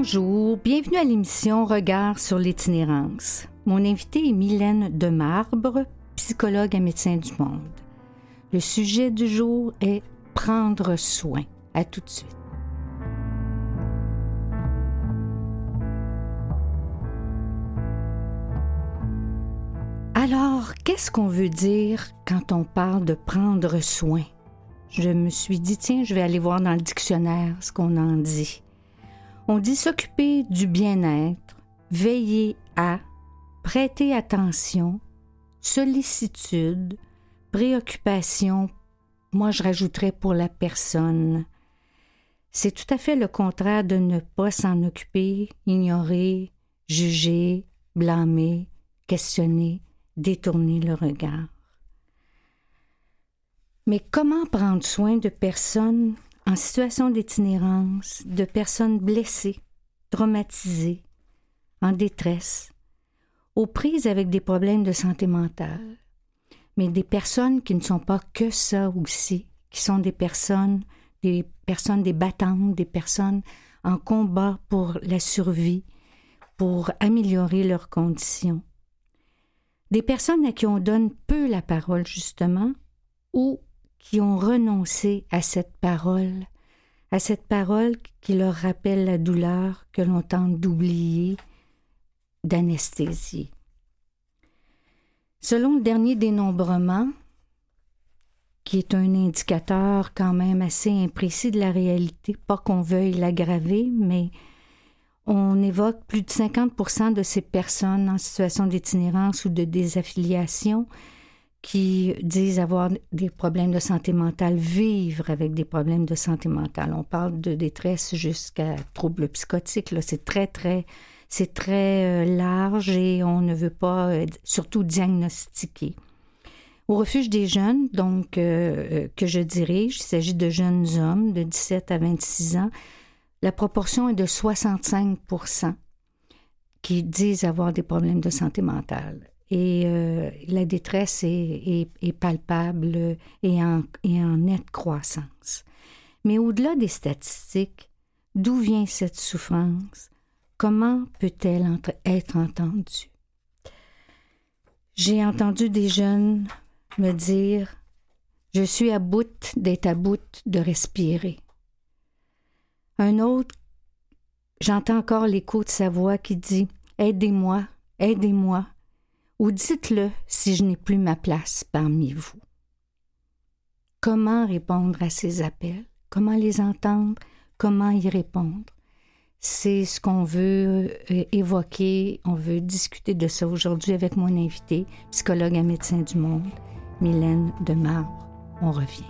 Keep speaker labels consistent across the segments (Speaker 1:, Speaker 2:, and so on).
Speaker 1: Bonjour, bienvenue à l'émission Regard sur l'itinérance. Mon invité est Mylène Demarbre, psychologue et médecin du monde. Le sujet du jour est prendre soin. À tout de suite. Alors, qu'est-ce qu'on veut dire quand on parle de prendre soin? Je me suis dit, tiens, je vais aller voir dans le dictionnaire ce qu'on en dit. On dit s'occuper du bien-être, veiller à, prêter attention, sollicitude, préoccupation, moi je rajouterais pour la personne. C'est tout à fait le contraire de ne pas s'en occuper, ignorer, juger, blâmer, questionner, détourner le regard. Mais comment prendre soin de personnes en situation d'itinérance, de personnes blessées, traumatisées, en détresse, aux prises avec des problèmes de santé mentale, mais des personnes qui ne sont pas que ça aussi, qui sont des personnes, des personnes des battantes, des personnes en combat pour la survie, pour améliorer leurs conditions. Des personnes à qui on donne peu la parole, justement, ou qui ont renoncé à cette parole, à cette parole qui leur rappelle la douleur que l'on tente d'oublier, d'anesthésie. Selon le dernier dénombrement, qui est un indicateur quand même assez imprécis de la réalité, pas qu'on veuille l'aggraver, mais on évoque plus de 50% de ces personnes en situation d'itinérance ou de désaffiliation qui disent avoir des problèmes de santé mentale, vivre avec des problèmes de santé mentale. On parle de détresse jusqu'à troubles psychotiques. C'est très, très, c'est très euh, large et on ne veut pas euh, surtout diagnostiquer. Au refuge des jeunes, donc euh, que je dirige, il s'agit de jeunes hommes de 17 à 26 ans. La proportion est de 65% qui disent avoir des problèmes de santé mentale et euh, la détresse est, palpable et en, nette croissance. Mais au-delà des statistiques, d'où vient cette souffrance? Comment peut-elle être entendue? J'ai entendu des jeunes me dire Je suis à bout d'être à bout de respirer. Un autre, j'entends encore l'écho de sa voix qui dit Aidez-moi, aidez-moi, ou dites-le si je n'ai plus ma place parmi vous. Comment répondre à ces appels? Comment les entendre? Comment y répondre? C'est ce qu'on veut euh, évoquer, on veut discuter de ça aujourd'hui avec mon invité, psychologue et médecin du monde, Mylène Demarbre. On revient.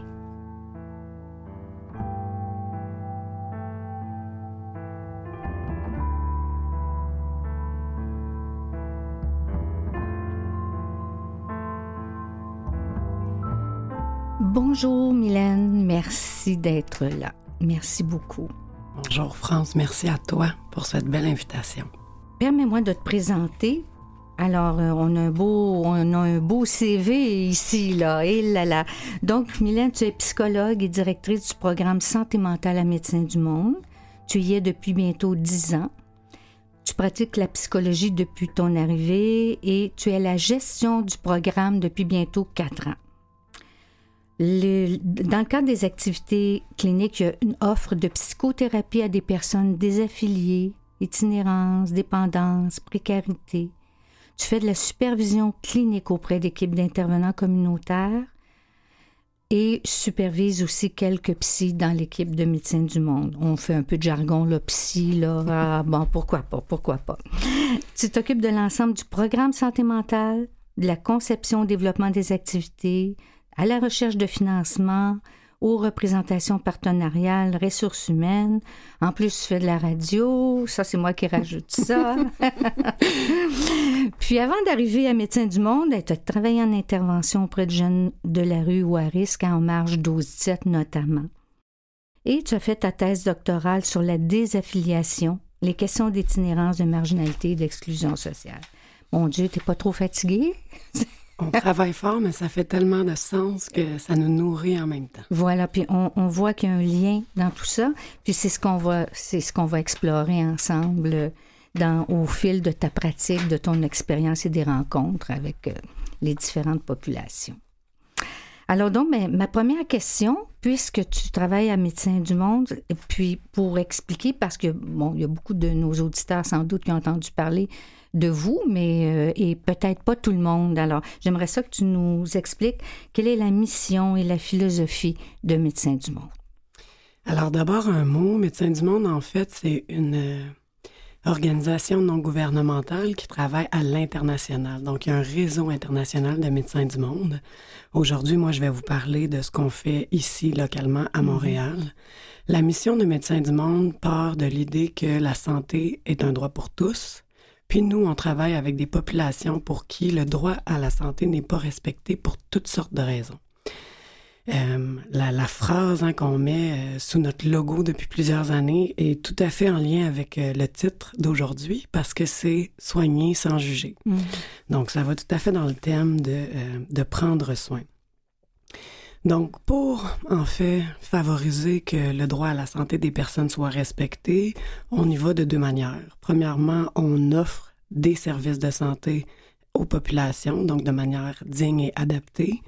Speaker 1: Bonjour Mylène, merci d'être là. Merci beaucoup.
Speaker 2: Bonjour France, merci à toi pour cette belle invitation.
Speaker 1: Permets-moi de te présenter. Alors, euh, on a un beau, on a un beau CV ici, là, et là, là. Donc, Mylène, tu es psychologue et directrice du programme Santé mentale à Médecins du Monde. Tu y es depuis bientôt dix ans. Tu pratiques la psychologie depuis ton arrivée et tu es la gestion du programme depuis bientôt quatre ans dans le cadre des activités cliniques, il y a une offre de psychothérapie à des personnes désaffiliées, itinérance, dépendance, précarité. Tu fais de la supervision clinique auprès d'équipes d'intervenants communautaires et supervise aussi quelques psys dans l'équipe de médecins du monde. On fait un peu de jargon, là, psy, là, ah, bon, pourquoi pas, pourquoi pas. Tu t'occupes de l'ensemble du programme santé mentale, de la conception, développement des activités, à la recherche de financement, aux représentations partenariales, ressources humaines. En plus, tu fais de la radio. Ça, c'est moi qui rajoute ça. Puis avant d'arriver à Médecins du Monde, tu as travaillé en intervention auprès de jeunes de la rue ou à risque, en marge 12-17 notamment. Et tu as fait ta thèse doctorale sur la désaffiliation, les questions d'itinérance, de marginalité et d'exclusion sociale. Mon Dieu, t'es pas trop fatigué?
Speaker 2: On travaille fort, mais ça fait tellement de sens que ça nous nourrit en même temps.
Speaker 1: Voilà, puis on, voit qu'il y a un lien dans tout ça. Puis c'est ce qu'on va, c'est ce qu'on va explorer ensemble dans, au fil de ta pratique, de ton expérience et des rencontres avec euh, les différentes populations. Alors donc, ma première question, puisque tu travailles à Médecins du Monde, et puis pour expliquer, parce que, bon, il y a beaucoup de nos auditeurs sans doute qui ont entendu parler de vous, mais euh, et peut-être pas tout le monde. Alors, j'aimerais ça que tu nous expliques quelle est la mission et la philosophie de Médecins du Monde.
Speaker 2: Alors d'abord un mot, Médecins du Monde, en fait, c'est une euh, organisation non gouvernementale qui travaille à l'international. Donc, il y a un réseau international de médecins du monde. Aujourd'hui, moi, je vais vous parler de ce qu'on fait ici, localement, à mhm. Montréal. La mission de Médecins du monde part de l'idée que la santé est un droit pour tous. Puis nous, on travaille avec des populations pour qui le droit à la santé n'est pas respecté pour toutes sortes de raisons. Euh, la, phrase hein, qu'on met euh, sous notre logo depuis plusieurs années est tout à fait en lien avec euh, le titre d'aujourd'hui parce que c'est soigner sans juger. Mm. Donc, ça va tout à fait dans le thème de, de prendre soin. Donc, pour en fait favoriser que le droit à la santé des personnes soit respecté, on y va de deux manières. Premièrement, on offre des services de santé aux populations, donc de manière digne et adaptée.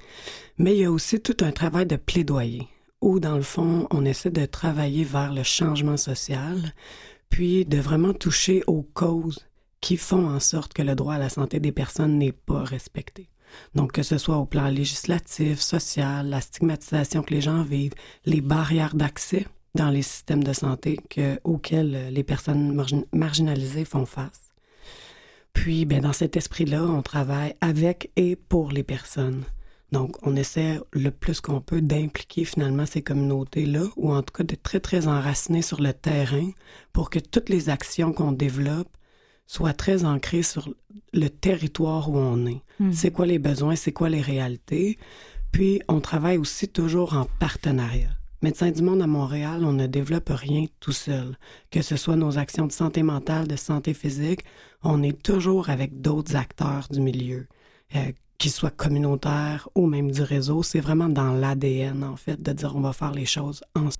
Speaker 2: Mais il y a aussi tout un travail de plaidoyer, où dans le fond, on essaie de travailler vers le changement social, puis de vraiment toucher aux causes qui font en sorte que le droit à la santé des personnes n'est pas respecté. Donc, que ce soit au plan législatif, social, la stigmatisation que les gens vivent, les barrières d'accès dans les systèmes de santé auxquels les personnes marginalisées font face. Puis, ben, dans cet esprit-là, on travaille avec et pour les personnes. Donc, on essaie le plus qu'on peut d'impliquer finalement ces communautés-là, ou en tout cas de très, très enraciner sur le terrain pour que toutes les actions qu'on développe soient très ancrées sur le territoire où on est. Hmm. C'est quoi les besoins, c'est quoi les réalités? Puis, on travaille aussi toujours en partenariat. Médecins du Monde à Montréal, on ne développe rien tout seul. Que ce soit nos actions de santé mentale, de santé physique, on est toujours avec d'autres acteurs du milieu, euh, qu'ils soient communautaires ou même du réseau. C'est vraiment dans l'ADN, en fait, de dire on va faire les choses ensemble.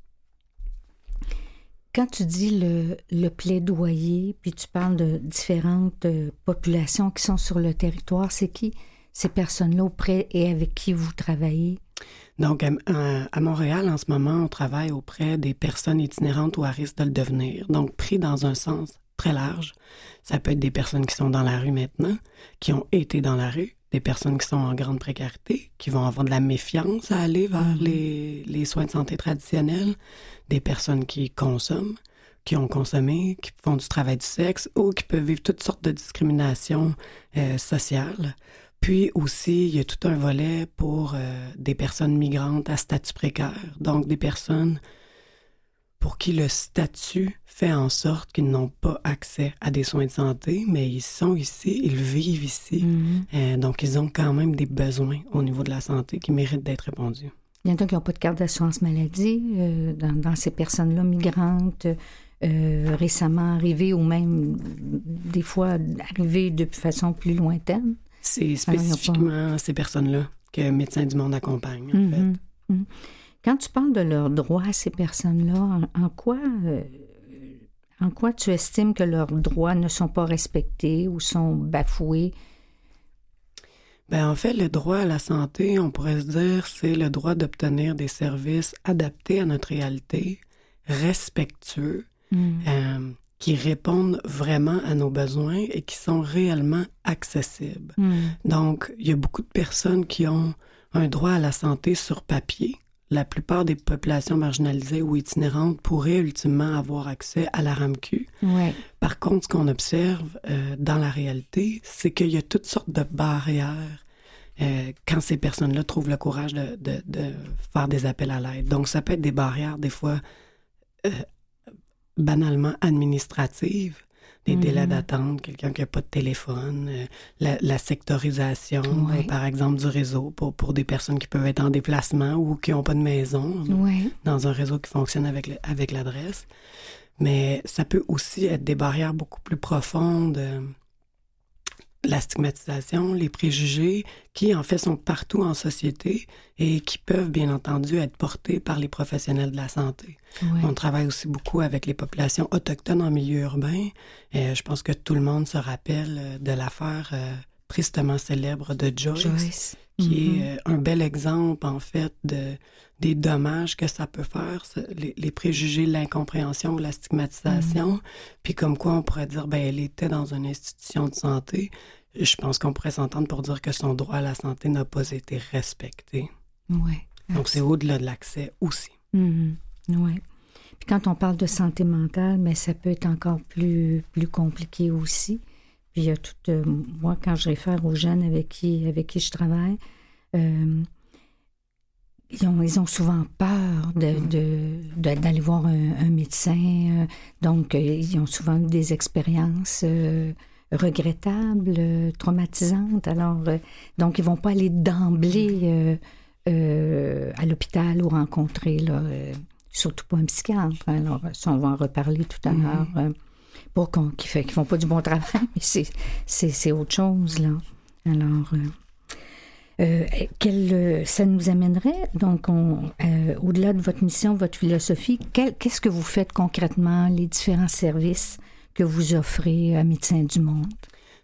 Speaker 1: Quand tu dis le, le, plaidoyer, puis tu parles de différentes euh, populations qui sont sur le territoire, c'est qui ces personnes-là auprès et avec qui vous travaillez?
Speaker 2: Donc, à, Montréal, en ce moment, on travaille auprès des personnes itinérantes ou à risque de le devenir. Donc, pris dans un sens très large. Ça peut être des personnes qui sont dans la rue maintenant, qui ont été dans la rue, des personnes qui sont en grande précarité, qui vont avoir de la méfiance à aller vers les, les soins de santé traditionnels, des personnes qui consomment, qui ont consommé, qui font du travail du sexe ou qui peuvent vivre toutes sortes de discriminations euh, sociales. Puis aussi, il y a tout un volet pour euh, des personnes migrantes à statut précaire, donc des personnes pour qui le statut fait en sorte qu'ils n'ont pas accès à des soins de santé, mais ils sont ici, ils vivent ici, mhm. euh, donc ils ont quand même des besoins au niveau de la santé qui méritent d'être répondus.
Speaker 1: Il y en a qui n'ont pas de carte d'assurance maladie euh, dans, ces personnes-là migrantes. récemment arrivées ou même des fois arrivées de façon plus lointaine.
Speaker 2: C'est spécifiquement ces personnes-là que Médecins du Monde accompagne, en mhm. fait. Mhm.
Speaker 1: Quand tu parles de leurs droits à ces personnes-là, en, quoi, euh, en quoi tu estimes que leurs droits ne sont pas respectés ou sont bafoués?
Speaker 2: Ben, en fait, le droit à la santé, on pourrait se dire, c'est le droit d'obtenir des services adaptés à notre réalité, respectueux, mhm. euh, qui répondent vraiment à nos besoins et qui sont réellement accessibles. Hmm. Donc, il y a beaucoup de personnes qui ont un droit à la santé sur papier. La plupart des populations marginalisées ou itinérantes pourraient ultimement avoir accès à la RAMQ.
Speaker 1: Ouais.
Speaker 2: Par contre, ce qu'on observe euh, dans la réalité, c'est qu'il y a toutes sortes de barrières euh, quand ces personnes-là trouvent le courage de, de, de, faire des appels à l'aide. Donc, ça peut être des barrières, des fois, euh, banalement administrative, des délais mhm. d'attente, quelqu'un qui n'a pas de téléphone, euh, la, sectorisation, euh, par exemple, du réseau pour, pour des personnes qui peuvent être en déplacement ou qui n'ont pas de maison, dans un réseau qui fonctionne avec, avec l'adresse. Mais ça peut aussi être des barrières beaucoup plus profondes. La stigmatisation, les préjugés, qui en fait sont partout en société et qui peuvent bien entendu être portés par les professionnels de la santé. On travaille aussi beaucoup avec les populations autochtones en milieu urbain. Et je pense que tout le monde se rappelle euh, de l'affaire euh, tristement célèbre de Joyce, qui est mm-hmm. euh, un bel exemple en fait de des dommages que ça peut faire, les, préjugés, l'incompréhension, la stigmatisation, mm-hmm. puis comme quoi on pourrait dire ben elle était dans une institution de santé, je pense qu'on pourrait s'entendre pour dire que son droit à la santé n'a pas été respecté.
Speaker 1: Oui.
Speaker 2: Donc, c'est au-delà de l'accès aussi.
Speaker 1: Mm-hmm. Oui. Puis quand on parle de santé mentale, mais ça peut être encore plus, plus compliqué aussi. Puis il y a tout. Euh, moi, quand je réfère aux jeunes avec qui, avec qui je travaille, euh, ils, ont, ils ont souvent peur d'aller de, de, voir un, médecin. Euh, donc, ils ont souvent eu des expériences regrettables, traumatisantes. Alors, donc, ils vont pas aller d'emblée euh, à l'hôpital ou rencontrer, là, surtout pas un psychiatre. Alors, ça, on va en reparler tout à l'heure. Mm-hmm. Pour qu'on, qui fait, font pas du bon travail, mais c'est, c'est, autre chose, là. Alors, quel, ça nous amènerait, donc, au-delà de votre mission, votre philosophie, qu'est-ce que vous faites concrètement, les différents services que vous offrez à Médecins du Monde?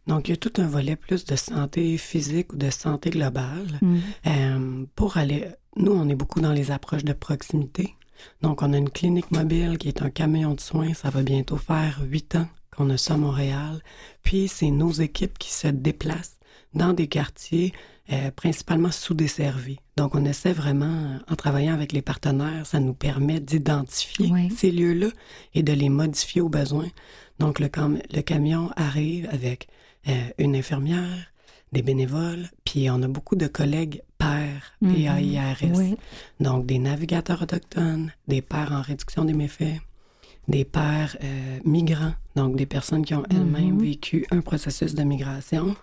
Speaker 2: Donc, il y a tout un volet plus de santé physique ou de santé globale. Mm. Euh, pour aller, nous, on est beaucoup dans les approches de proximité. Donc, on a une clinique mobile qui est un camion de soins. Ça va bientôt faire huit ans qu'on a ça à Montréal. Puis, c'est nos équipes qui se déplacent dans des quartiers euh, principalement sous-desservis. Donc, on essaie vraiment, en travaillant avec les partenaires, ça nous permet d'identifier ces lieux-là et de les modifier aux besoins. Donc, le, le camion arrive avec euh, une infirmière, des bénévoles, puis on a beaucoup de collègues pères, PAIRS. Mhm. Donc, des navigateurs autochtones, des pères en réduction des méfaits, des pères euh, migrants, donc des personnes qui ont elles-mêmes mhm. vécu un processus de migration,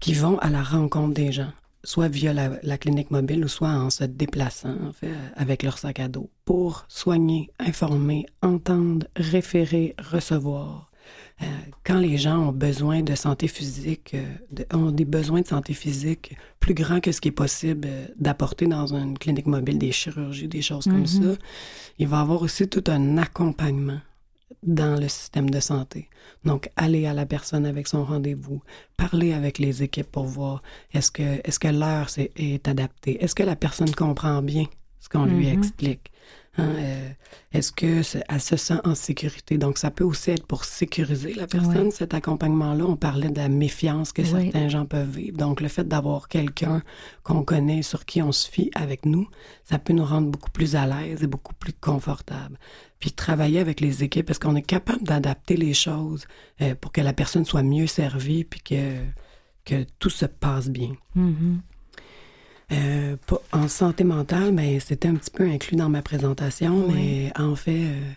Speaker 2: qui vont à la rencontre des gens soit via la, clinique mobile ou soit en se déplaçant en fait, avec leur sac à dos pour soigner, informer, entendre, référer, recevoir. Euh, quand les gens ont besoin de santé physique, euh, ont des besoins de santé physique plus grands que ce qui est possible euh, d'apporter dans une clinique mobile, des chirurgies, des choses comme mm-hmm. ça, il va y avoir aussi tout un accompagnement dans le système de santé. Donc, aller à la personne avec son rendez-vous, parler avec les équipes pour voir est-ce que, est-ce que l'heure est, est adaptée, est-ce que la personne comprend bien ce qu'on lui mm-hmm. explique. Hein, euh, est-ce que elle se sent en sécurité? Donc, ça peut aussi être pour sécuriser la personne, cet accompagnement-là. On parlait de la méfiance que certains gens peuvent vivre. Donc, le fait d'avoir quelqu'un qu'on connaît, sur qui on se fie avec nous, ça peut nous rendre beaucoup plus à l'aise et beaucoup plus confortable. Puis travailler avec les équipes, parce qu'on est capable d'adapter les choses euh, pour que la personne soit mieux servie, puis que, que tout se passe bien?
Speaker 1: Mm-hmm.
Speaker 2: Euh, en santé mentale, mais c'était un petit peu inclus dans ma présentation, mais en fait, euh,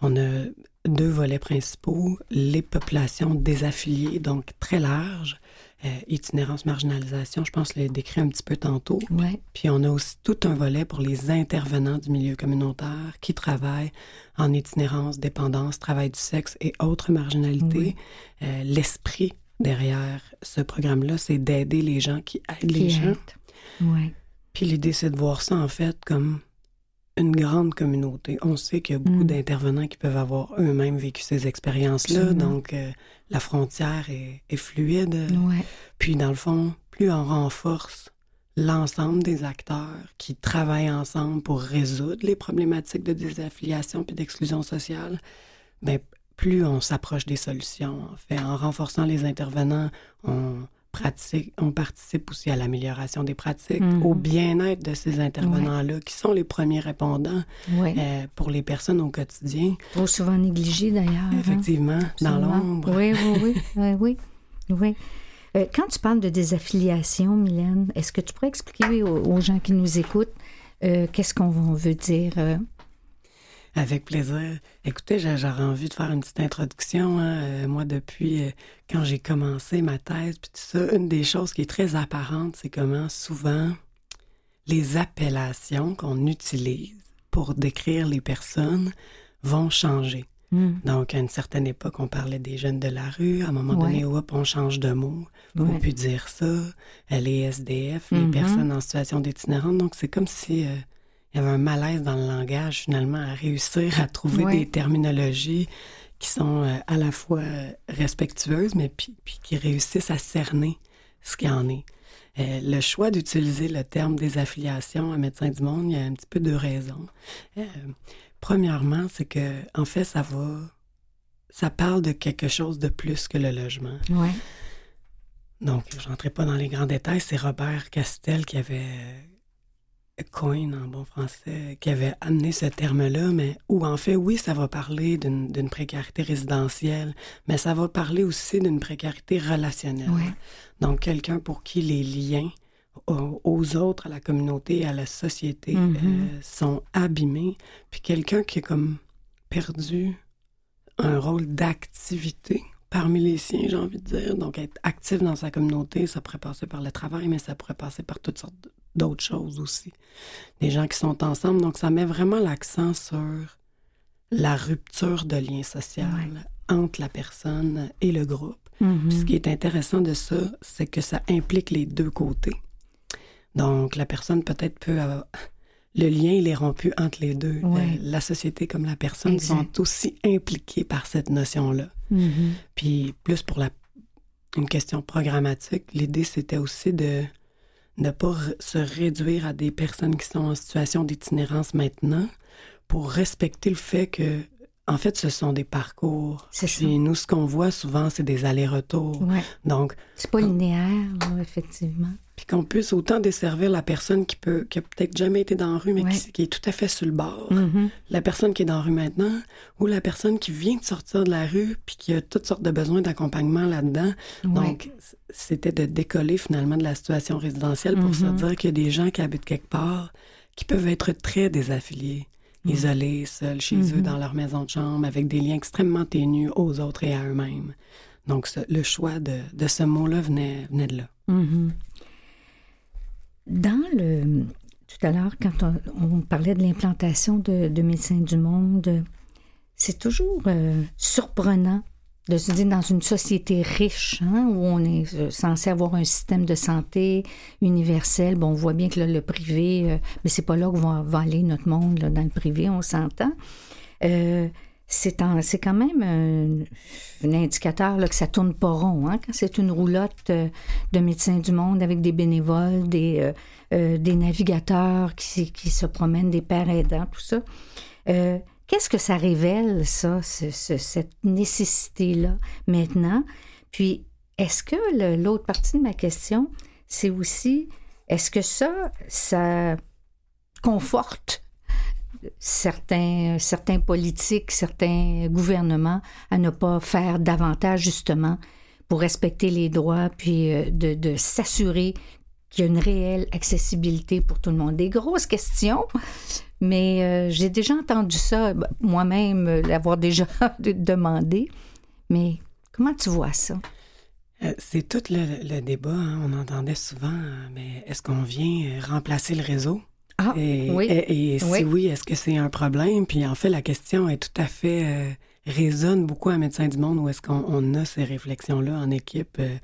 Speaker 2: on a deux volets principaux. Les populations désaffiliées, donc très larges, euh, itinérance, marginalisation, je pense l'ai décrit un petit peu tantôt. Puis on a aussi tout un volet pour les intervenants du milieu communautaire qui travaillent en itinérance, dépendance, travail du sexe et autres marginalités. L'esprit derrière ce programme-là, c'est d'aider les gens qui aident les gens.
Speaker 1: Ouais.
Speaker 2: Puis l'idée, c'est de voir ça, en fait, comme une grande communauté. On sait qu'il y a beaucoup mm. d'intervenants qui peuvent avoir eux-mêmes vécu ces expériences-là, donc euh, la frontière est, fluide.
Speaker 1: Ouais.
Speaker 2: Puis, dans le fond, plus on renforce l'ensemble des acteurs qui travaillent ensemble pour résoudre les problématiques de désaffiliation puis d'exclusion sociale, ben, plus on s'approche des solutions. En fait, en renforçant les intervenants, on, on participe aussi à l'amélioration des pratiques, mhm. au bien-être de ces intervenants-là, qui sont les premiers répondants euh, pour les personnes au quotidien.
Speaker 1: Trop souvent négligés d'ailleurs. Hein.
Speaker 2: Effectivement, dans l'ombre.
Speaker 1: Oui, oui, oui. oui, oui. Euh, quand tu parles de désaffiliation, Mylène, est-ce que tu pourrais expliquer aux, gens qui nous écoutent euh, qu'est-ce qu'on veut dire
Speaker 2: avec plaisir. Écoutez, j'aurais envie de faire une petite introduction. Hein. Euh, moi, depuis euh, quand j'ai commencé ma thèse, puis tout ça, une des choses qui est très apparente, c'est comment souvent les appellations qu'on utilise pour décrire les personnes vont changer.
Speaker 1: Mm.
Speaker 2: Donc, à une certaine époque, on parlait des jeunes de la rue. À un moment donné, hop, on change de mot. Faut
Speaker 1: Ouais.
Speaker 2: plus dire ça. Les SDF, les
Speaker 1: Mhm.
Speaker 2: personnes en situation d'itinérance. Donc, c'est comme si euh, il y avait un malaise dans le langage, finalement, à réussir à trouver
Speaker 1: Ouais.
Speaker 2: des terminologies qui sont euh, à la fois euh, respectueuses, mais puis, puis qui réussissent à cerner ce qu'il en est. Euh, le choix d'utiliser le terme des affiliations à Médecins du Monde, il y a un petit peu deux raisons. Euh, premièrement, c'est que, en fait, ça va. Ça parle de quelque chose de plus que le logement.
Speaker 1: Ouais.
Speaker 2: Donc, je n'entrerai pas dans les grands détails. C'est Robert Castel qui avait coin en bon français, qui avait amené ce terme-là, mais où en fait, oui, ça va parler d'une précarité résidentielle, mais ça va parler aussi d'une précarité relationnelle. Donc, quelqu'un pour qui les liens aux, aux autres, à la communauté, à la société
Speaker 1: Mhm.
Speaker 2: euh, sont abîmés, puis quelqu'un qui a comme perdu un rôle d'activité parmi les siens, j'ai envie de dire. Donc, être actif dans sa communauté, ça pourrait passer par le travail, mais ça pourrait passer par toutes sortes d'autres choses aussi. Des gens qui sont ensemble. Donc, ça met vraiment l'accent sur la rupture de lien social entre la personne et le groupe.
Speaker 1: Mhm.
Speaker 2: Puis ce qui est intéressant de ça, c'est que ça implique les deux côtés. Donc, la personne peut-être peut avoir... Le lien, il est rompu entre les deux.
Speaker 1: Ouais.
Speaker 2: La, la société comme la personne
Speaker 1: Exact.
Speaker 2: sont aussi impliquées par cette notion-là.
Speaker 1: Mhm.
Speaker 2: Puis, plus pour la, une question programmatique, l'idée, c'était aussi de ne pas se réduire à des personnes qui sont en situation d'itinérance maintenant pour respecter le fait que, en fait, ce sont des parcours.
Speaker 1: C'est ça.
Speaker 2: Puis nous, ce qu'on voit souvent, c'est des allers-retours.
Speaker 1: Ouais.
Speaker 2: Donc,
Speaker 1: C'est pas linéaire, là, effectivement.
Speaker 2: puis qu'on puisse autant desservir la personne qui peut qui a peut-être jamais été dans la rue, mais
Speaker 1: Ouais.
Speaker 2: qui, qui est tout à fait sur le bord.
Speaker 1: Mhm.
Speaker 2: La personne qui est dans la rue maintenant, ou la personne qui vient de sortir de la rue, puis qui a toutes sortes de besoins d'accompagnement là-dedans.
Speaker 1: Ouais.
Speaker 2: Donc, c'était de décoller finalement de la situation résidentielle pour se
Speaker 1: Mhm.
Speaker 2: dire qu'il y a des gens qui habitent quelque part qui peuvent être très désaffiliés, isolés, seuls chez eux
Speaker 1: Mhm.
Speaker 2: dans leur maison de chambre, avec des liens extrêmement ténus aux autres et à eux-mêmes. Donc, ce- le choix de, de ce mot-là venait, venait de là.
Speaker 1: Mhm. Dans le. Tout à l'heure, quand on, on parlait de l'implantation de, de Médecins du Monde, c'est toujours euh, surprenant de se dire dans une société riche, hein, où on est euh, censé avoir un système de santé universel. Bon, on voit bien que là, le privé, euh, mais c'est pas là que va, va aller notre monde, là, dans le privé, on s'entend. Euh, c'est quand même un, un indicateur là, que ça tourne pas rond. Hein, quand c'est une roulotte euh, de médecins du monde avec des bénévoles, des, euh, euh, des navigateurs qui, qui se promènent, des pères aidants, tout ça. Qu'est-ce que ça révèle, ça, ce- ce- cette nécessité-là, maintenant? Puis, est-ce que l'autre partie de ma question, c'est aussi, est-ce que ça, ça conforte certains, certains politiques, certains gouvernements à ne pas faire davantage, justement, pour respecter les droits, puis euh, de, de s'assurer qu'il y a une réelle accessibilité pour tout le monde? Des grosses questions, mais euh, j'ai déjà entendu ça, ben, moi-même, euh, l'avoir déjà de- demandé. Mais comment tu vois ça?
Speaker 2: Euh, C'est tout le, le débat. hein. On entendait souvent, mais est-ce qu'on vient remplacer le réseau?
Speaker 1: Ah,
Speaker 2: Et,
Speaker 1: oui.
Speaker 2: et- et si
Speaker 1: Oui.
Speaker 2: oui, est-ce que c'est un problème? Puis en fait, la question est tout à fait euh, résonne beaucoup à Médecins du Monde où est-ce qu'on on a ces réflexions-là en équipe euh,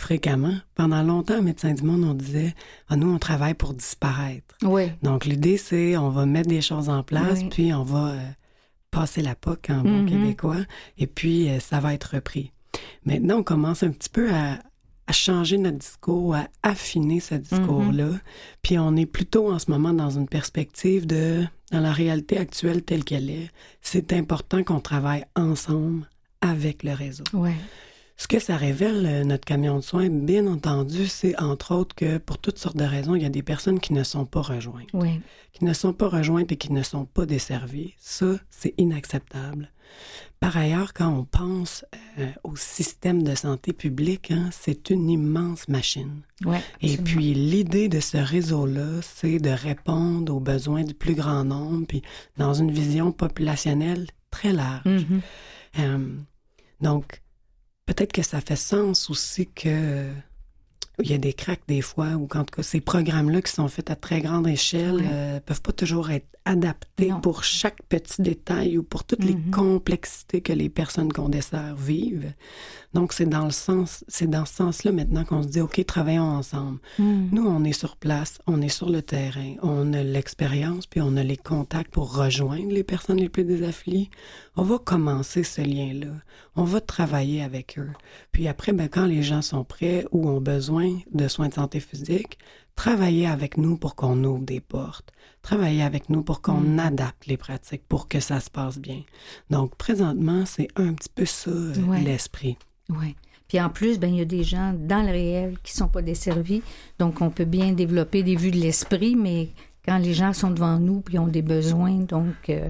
Speaker 2: fréquemment. Pendant longtemps, Médecins du Monde, on disait ah, nous, on travaille pour disparaître.
Speaker 1: Oui.
Speaker 2: Donc l'idée, c'est on va mettre des choses en place,
Speaker 1: Oui.
Speaker 2: puis on va euh, passer la POC en bon
Speaker 1: Mhm.
Speaker 2: québécois, et puis euh, ça va être repris. Maintenant, on commence un petit peu à, à changer notre discours, à affiner ce discours-là. Puis on est plutôt en ce moment dans une perspective de, dans la réalité actuelle telle qu'elle est, c'est important qu'on travaille ensemble avec le réseau. Ce que ça révèle, euh, notre camion de soins, bien entendu, c'est entre autres que pour toutes sortes de raisons, il y a des personnes qui ne sont pas rejointes,
Speaker 1: Oui.
Speaker 2: qui ne sont pas rejointes et qui ne sont pas desservies. Ça, c'est inacceptable. Par ailleurs, quand on pense euh, au système de santé publique, hein, c'est une immense machine.
Speaker 1: Oui.
Speaker 2: Et puis l'idée de ce réseau-là, c'est de répondre aux besoins du plus grand nombre, puis dans une vision populationnelle très large.
Speaker 1: Mhm.
Speaker 2: Euh, donc, peut-être que ça fait sens aussi que il y a des cracks des fois, ou quand ces programmes-là qui sont faits à très grande échelle
Speaker 1: Ouais.
Speaker 2: euh, peuvent pas toujours être adaptés
Speaker 1: Non.
Speaker 2: pour chaque petit détail ou pour toutes les
Speaker 1: Mhm.
Speaker 2: complexités que les personnes qu'on dessert vivent. Donc c'est dans le sens, c'est dans ce sens-là maintenant qu'on se dit ok, travaillons ensemble.
Speaker 1: Hmm.
Speaker 2: Nous, on est sur place, on est sur le terrain, on a l'expérience, puis on a les contacts pour rejoindre les personnes les plus désaffiliées. On va commencer ce lien-là. On va travailler avec eux. Puis après, ben, quand les gens sont prêts ou ont besoin de soins de santé physique, travailler avec nous pour qu'on ouvre des portes. Travailler avec nous pour qu'on
Speaker 1: Mm.
Speaker 2: adapte les pratiques pour que ça se passe bien. Donc, présentement, c'est un petit peu ça,
Speaker 1: Ouais.
Speaker 2: l'esprit.
Speaker 1: Oui. Puis en plus, ben, il y a des gens dans le réel qui ne sont pas desservis. Donc, on peut bien développer des vues de l'esprit, mais quand les gens sont devant nous puis ont des besoins, donc euh,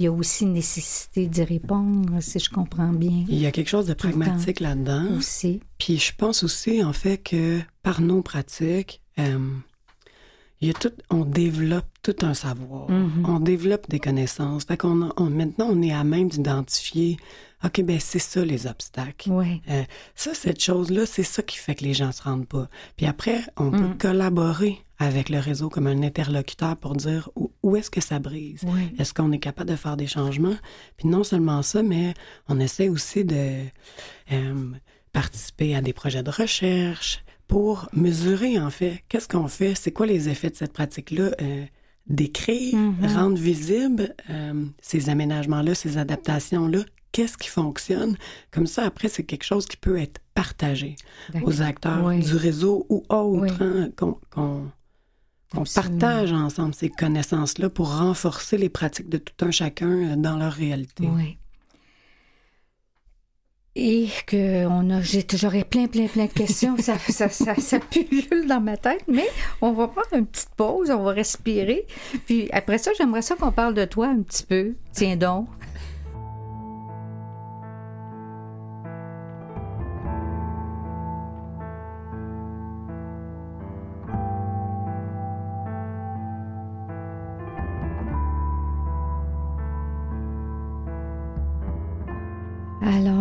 Speaker 1: il y a aussi une nécessité d'y répondre, si je comprends bien
Speaker 2: Il y a quelque chose de pragmatique là-dedans.
Speaker 1: aussi.
Speaker 2: Puis je pense aussi, en fait, que par nos pratiques, euh, il y a tout, on développe tout un savoir.
Speaker 1: Mhm.
Speaker 2: On développe des connaissances. Fait qu'on on- maintenant, on est à même d'identifier, OK, ben c'est ça les obstacles.
Speaker 1: Oui.
Speaker 2: Euh, ça, cette chose-là, c'est ça qui fait que les gens se rendent pas. Puis après, on peut
Speaker 1: Mhm.
Speaker 2: collaborer avec le réseau comme un interlocuteur pour dire où, est-ce que ça brise?
Speaker 1: Oui.
Speaker 2: Est-ce qu'on est capable de faire des changements? Puis non seulement ça, mais on essaie aussi de euh, participer à des projets de recherche pour mesurer, en fait, qu'est-ce qu'on fait, c'est quoi les effets de cette pratique-là, euh, décrire,
Speaker 1: Mhm.
Speaker 2: rendre visibles euh, ces aménagements-là, ces adaptations-là, qu'est-ce qui fonctionne? Comme ça, après, c'est quelque chose qui peut être partagé aux acteurs
Speaker 1: Oui.
Speaker 2: du réseau ou autres,
Speaker 1: Oui.
Speaker 2: hein, qu'on qu'on- qu'on
Speaker 1: Absolument.
Speaker 2: partage ensemble ces connaissances-là pour renforcer les pratiques de tout un chacun euh, dans leur réalité.
Speaker 1: Oui. Et que on a, j'ai- j'aurais plein, plein, plein de questions. ça, ça, ça, ça pullule dans ma tête, mais on va prendre une petite pause, on va respirer. Puis après ça, j'aimerais ça qu'on parle de toi un petit peu. Tiens donc.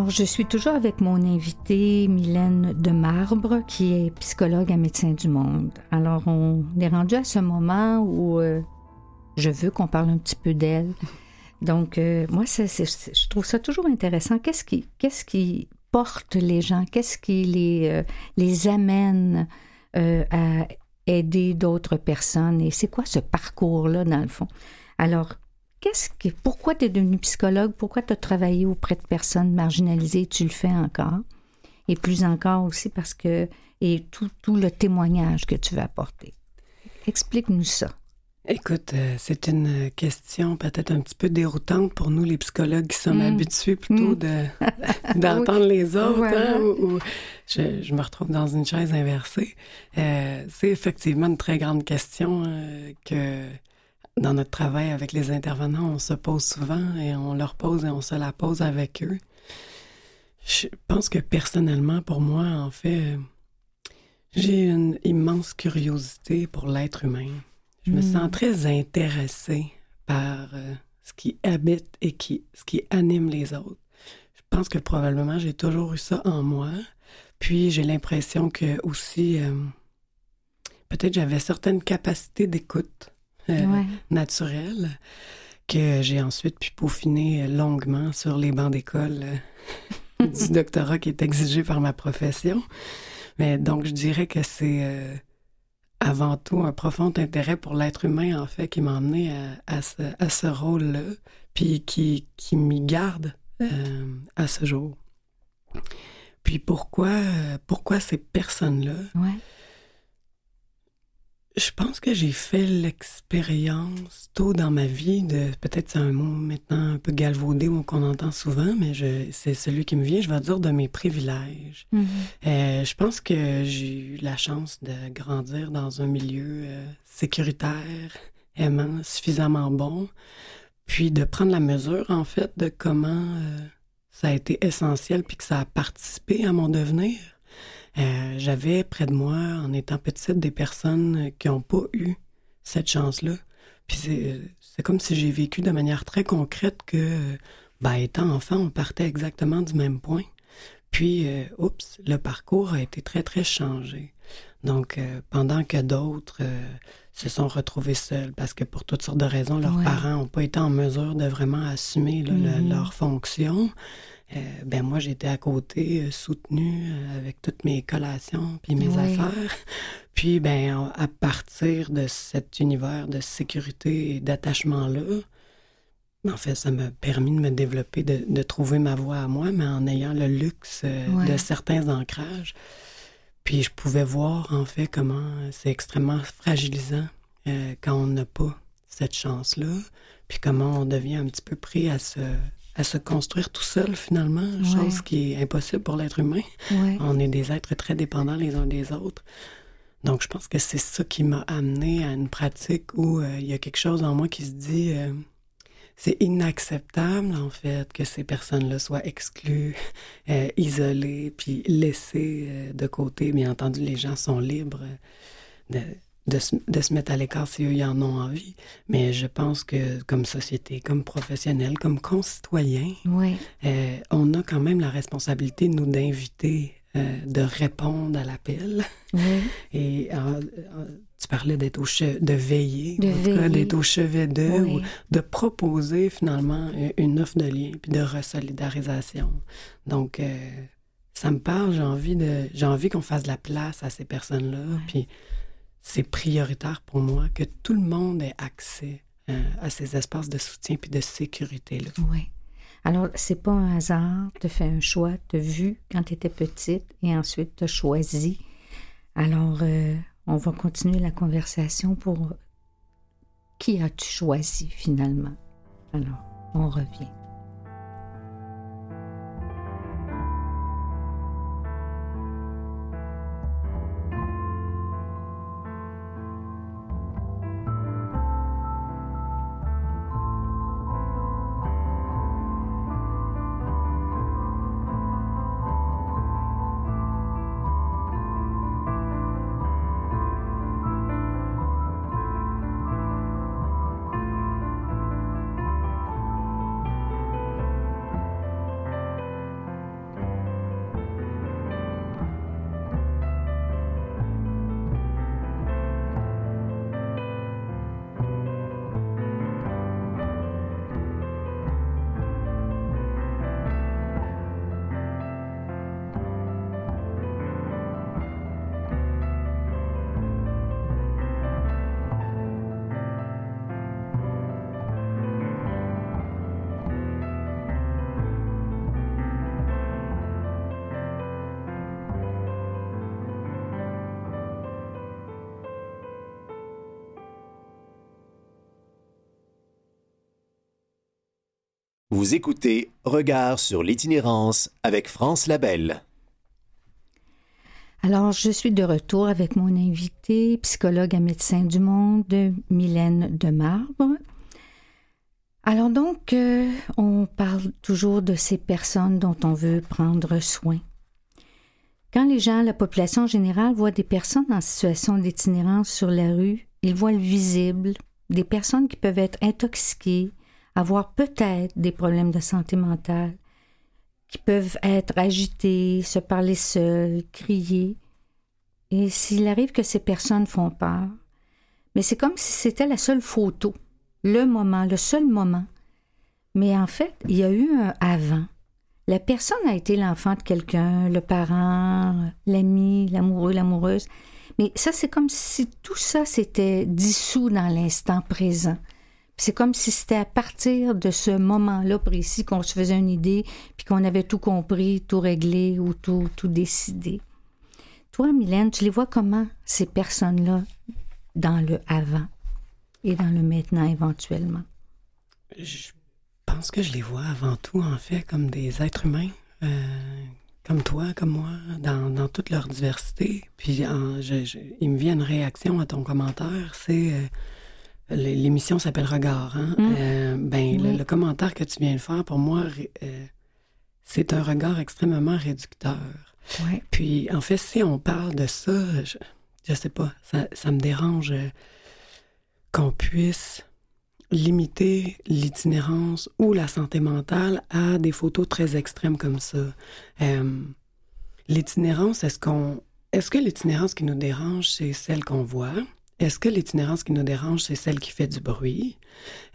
Speaker 1: Je suis toujours avec mon invité Mylène de Marbre, qui est psychologue à Médecins du Monde. Alors, on est rendu à ce moment où euh, je veux qu'on parle un petit peu d'elle. Donc, euh, moi, je trouve ça toujours intéressant. Qu'est-ce qui, porte les gens? Qu'est-ce qui les, euh, les amène à aider d'autres personnes? Et c'est quoi ce parcours-là, dans le fond? Alors, Qu'est-ce que, pourquoi tu es devenu psychologue? Pourquoi tu as travaillé auprès de personnes marginalisées? Tu le fais encore. Et plus encore aussi parce que. Et tout, tout le témoignage que tu vas apporter. Explique-nous ça.
Speaker 2: Écoute, euh, c'est une question peut-être un petit peu déroutante pour nous, les psychologues qui sommes
Speaker 1: Mm.
Speaker 2: habitués plutôt
Speaker 1: Mm.
Speaker 2: de, d'entendre les autres.
Speaker 1: Voilà.
Speaker 2: hein, ou- ou- je, je me retrouve dans une chaise inversée. Euh, c'est effectivement une très grande question euh, que dans notre travail avec les intervenants, on se pose souvent et on leur pose et on se la pose avec eux. Je pense que personnellement, pour moi, en fait, j'ai une immense curiosité pour l'être humain. Je me
Speaker 1: Mm.
Speaker 2: sens très intéressée par euh, ce qui habite et qui, ce qui anime les autres. Je pense que probablement j'ai toujours eu ça en moi. Puis j'ai l'impression que aussi, euh, peut-être j'avais certaines capacités d'écoute euh,
Speaker 1: Ouais.
Speaker 2: naturelles que j'ai ensuite pu peaufiner longuement sur les bancs d'école euh, du doctorat qui est exigé par ma profession. Mais donc, je dirais que c'est euh, avant tout un profond intérêt pour l'être humain, en fait, qui m'a emmené à, à ce, à ce rôle-là, puis qui, qui m'y garde euh, à ce jour. Puis pourquoi, euh, pourquoi ces personnes-là?
Speaker 1: Ouais.
Speaker 2: Je pense que j'ai fait l'expérience tôt dans ma vie de, peut-être c'est un mot maintenant un peu galvaudé ou qu'on entend souvent, mais je, c'est celui qui me vient, je vais dire de mes privilèges.
Speaker 1: Mhm.
Speaker 2: Euh, je pense que j'ai eu la chance de grandir dans un milieu euh, sécuritaire, aimant, suffisamment bon, puis de prendre la mesure en fait de comment euh, ça a été essentiel puis que ça a participé à mon devenir. Euh, J'avais près de moi, en étant petite, des personnes qui n'ont pas eu cette chance-là. Puis c'est c'est comme si j'ai vécu de manière très concrète que, ben, étant enfant, on partait exactement du même point. Puis, euh, oups, le parcours a été très, très changé. Donc, euh, pendant que d'autres euh, se sont retrouvés seuls, parce que pour toutes sortes de raisons, leurs parents n'ont pas été en mesure de vraiment assumer mm-hmm. leur fonction, ben moi, j'étais à côté, soutenue avec toutes mes collations puis mes affaires. Puis, ben, à partir de cet univers de sécurité et d'attachement-là, en fait, ça m'a permis de me développer, de, trouver ma voie à moi, mais en ayant le luxe de certains ancrages. Puis je pouvais voir en fait comment c'est extrêmement fragilisant euh, quand on n'a pas cette chance-là, puis comment on devient un petit peu pris à se, à se construire tout seul finalement, chose qui est impossible pour l'être humain. On est des êtres très dépendants les uns des autres. Donc je pense que c'est ça qui m'a amené à une pratique où euh, il y a quelque chose en moi qui se dit... Euh, c'est inacceptable, en fait, que ces personnes-là soient exclues, euh, isolées, puis laissées de côté. Bien entendu, les gens sont libres de, de, se, de se, mettre à l'écart si eux y en ont envie. Mais je pense que, comme société, comme professionnels, comme concitoyens, euh, on a quand même la responsabilité, nous, d'inviter euh, de répondre à l'appel. Et euh, tu parlais d'être au de veiller, d'être au chevet d'eux, de proposer finalement une offre de lien, puis de resolidarisation. Donc, ça me parle, j'ai envie de, j'ai envie qu'on fasse de la place à ces personnes-là, puis c'est prioritaire pour moi que tout le monde ait accès à ces espaces de soutien puis de sécurité-là.
Speaker 1: Oui. Alors, c'est pas un hasard, tu fais un choix, tu as vu quand tu étais petite et ensuite tu as choisi. Alors, euh, on va continuer la conversation pour qui as-tu choisi finalement? Alors, on revient.
Speaker 3: Écoutez Regard sur l'itinérance avec France Labelle.
Speaker 1: Alors, je suis de retour avec mon invité, psychologue et médecin du monde, Mylène Demarbre. Alors donc, euh, on parle toujours de ces personnes dont on veut prendre soin. Quand les gens, la population générale, voient des personnes en situation d'itinérance sur la rue, ils voient le visible, des personnes qui peuvent être intoxiquées, avoir peut-être des problèmes de santé mentale, qui peuvent être agités, se parler seuls, crier. Et s'il arrive que ces personnes font peur, mais c'est comme si c'était la seule photo, le moment, le seul moment. Mais en fait, il y a eu un avant. La personne a été l'enfant de quelqu'un, le parent, l'ami, l'amoureux, l'amoureuse. Mais ça, c'est comme si tout ça s'était dissous dans l'instant présent. C'est comme si c'était à partir de ce moment-là précis qu'on se faisait une idée, puis qu'on avait tout compris, tout réglé ou tout, tout décidé. Toi, Mylène, tu les vois comment, ces personnes-là, dans le avant et dans le maintenant éventuellement?
Speaker 2: Je pense que je les vois avant tout, en fait, comme des êtres humains. Euh, comme toi, comme moi, dans, toute leur diversité. Puis il me vient une réaction à ton commentaire, c'est euh, L'émission s'appelle Regard. Hein? Mm. Euh, ben, le, commentaire que tu viens de faire, pour moi, euh, c'est un regard extrêmement réducteur. Puis, en fait, si on parle de ça, je, je sais pas, ça, me dérange euh, qu'on puisse limiter l'itinérance ou la santé mentale à des photos très extrêmes comme ça. L'itinérance, est-ce qu'on est-ce que l'itinérance qui nous dérange, c'est celle qu'on voit? Est-ce que l'itinérance qui nous dérange, c'est celle qui fait du bruit?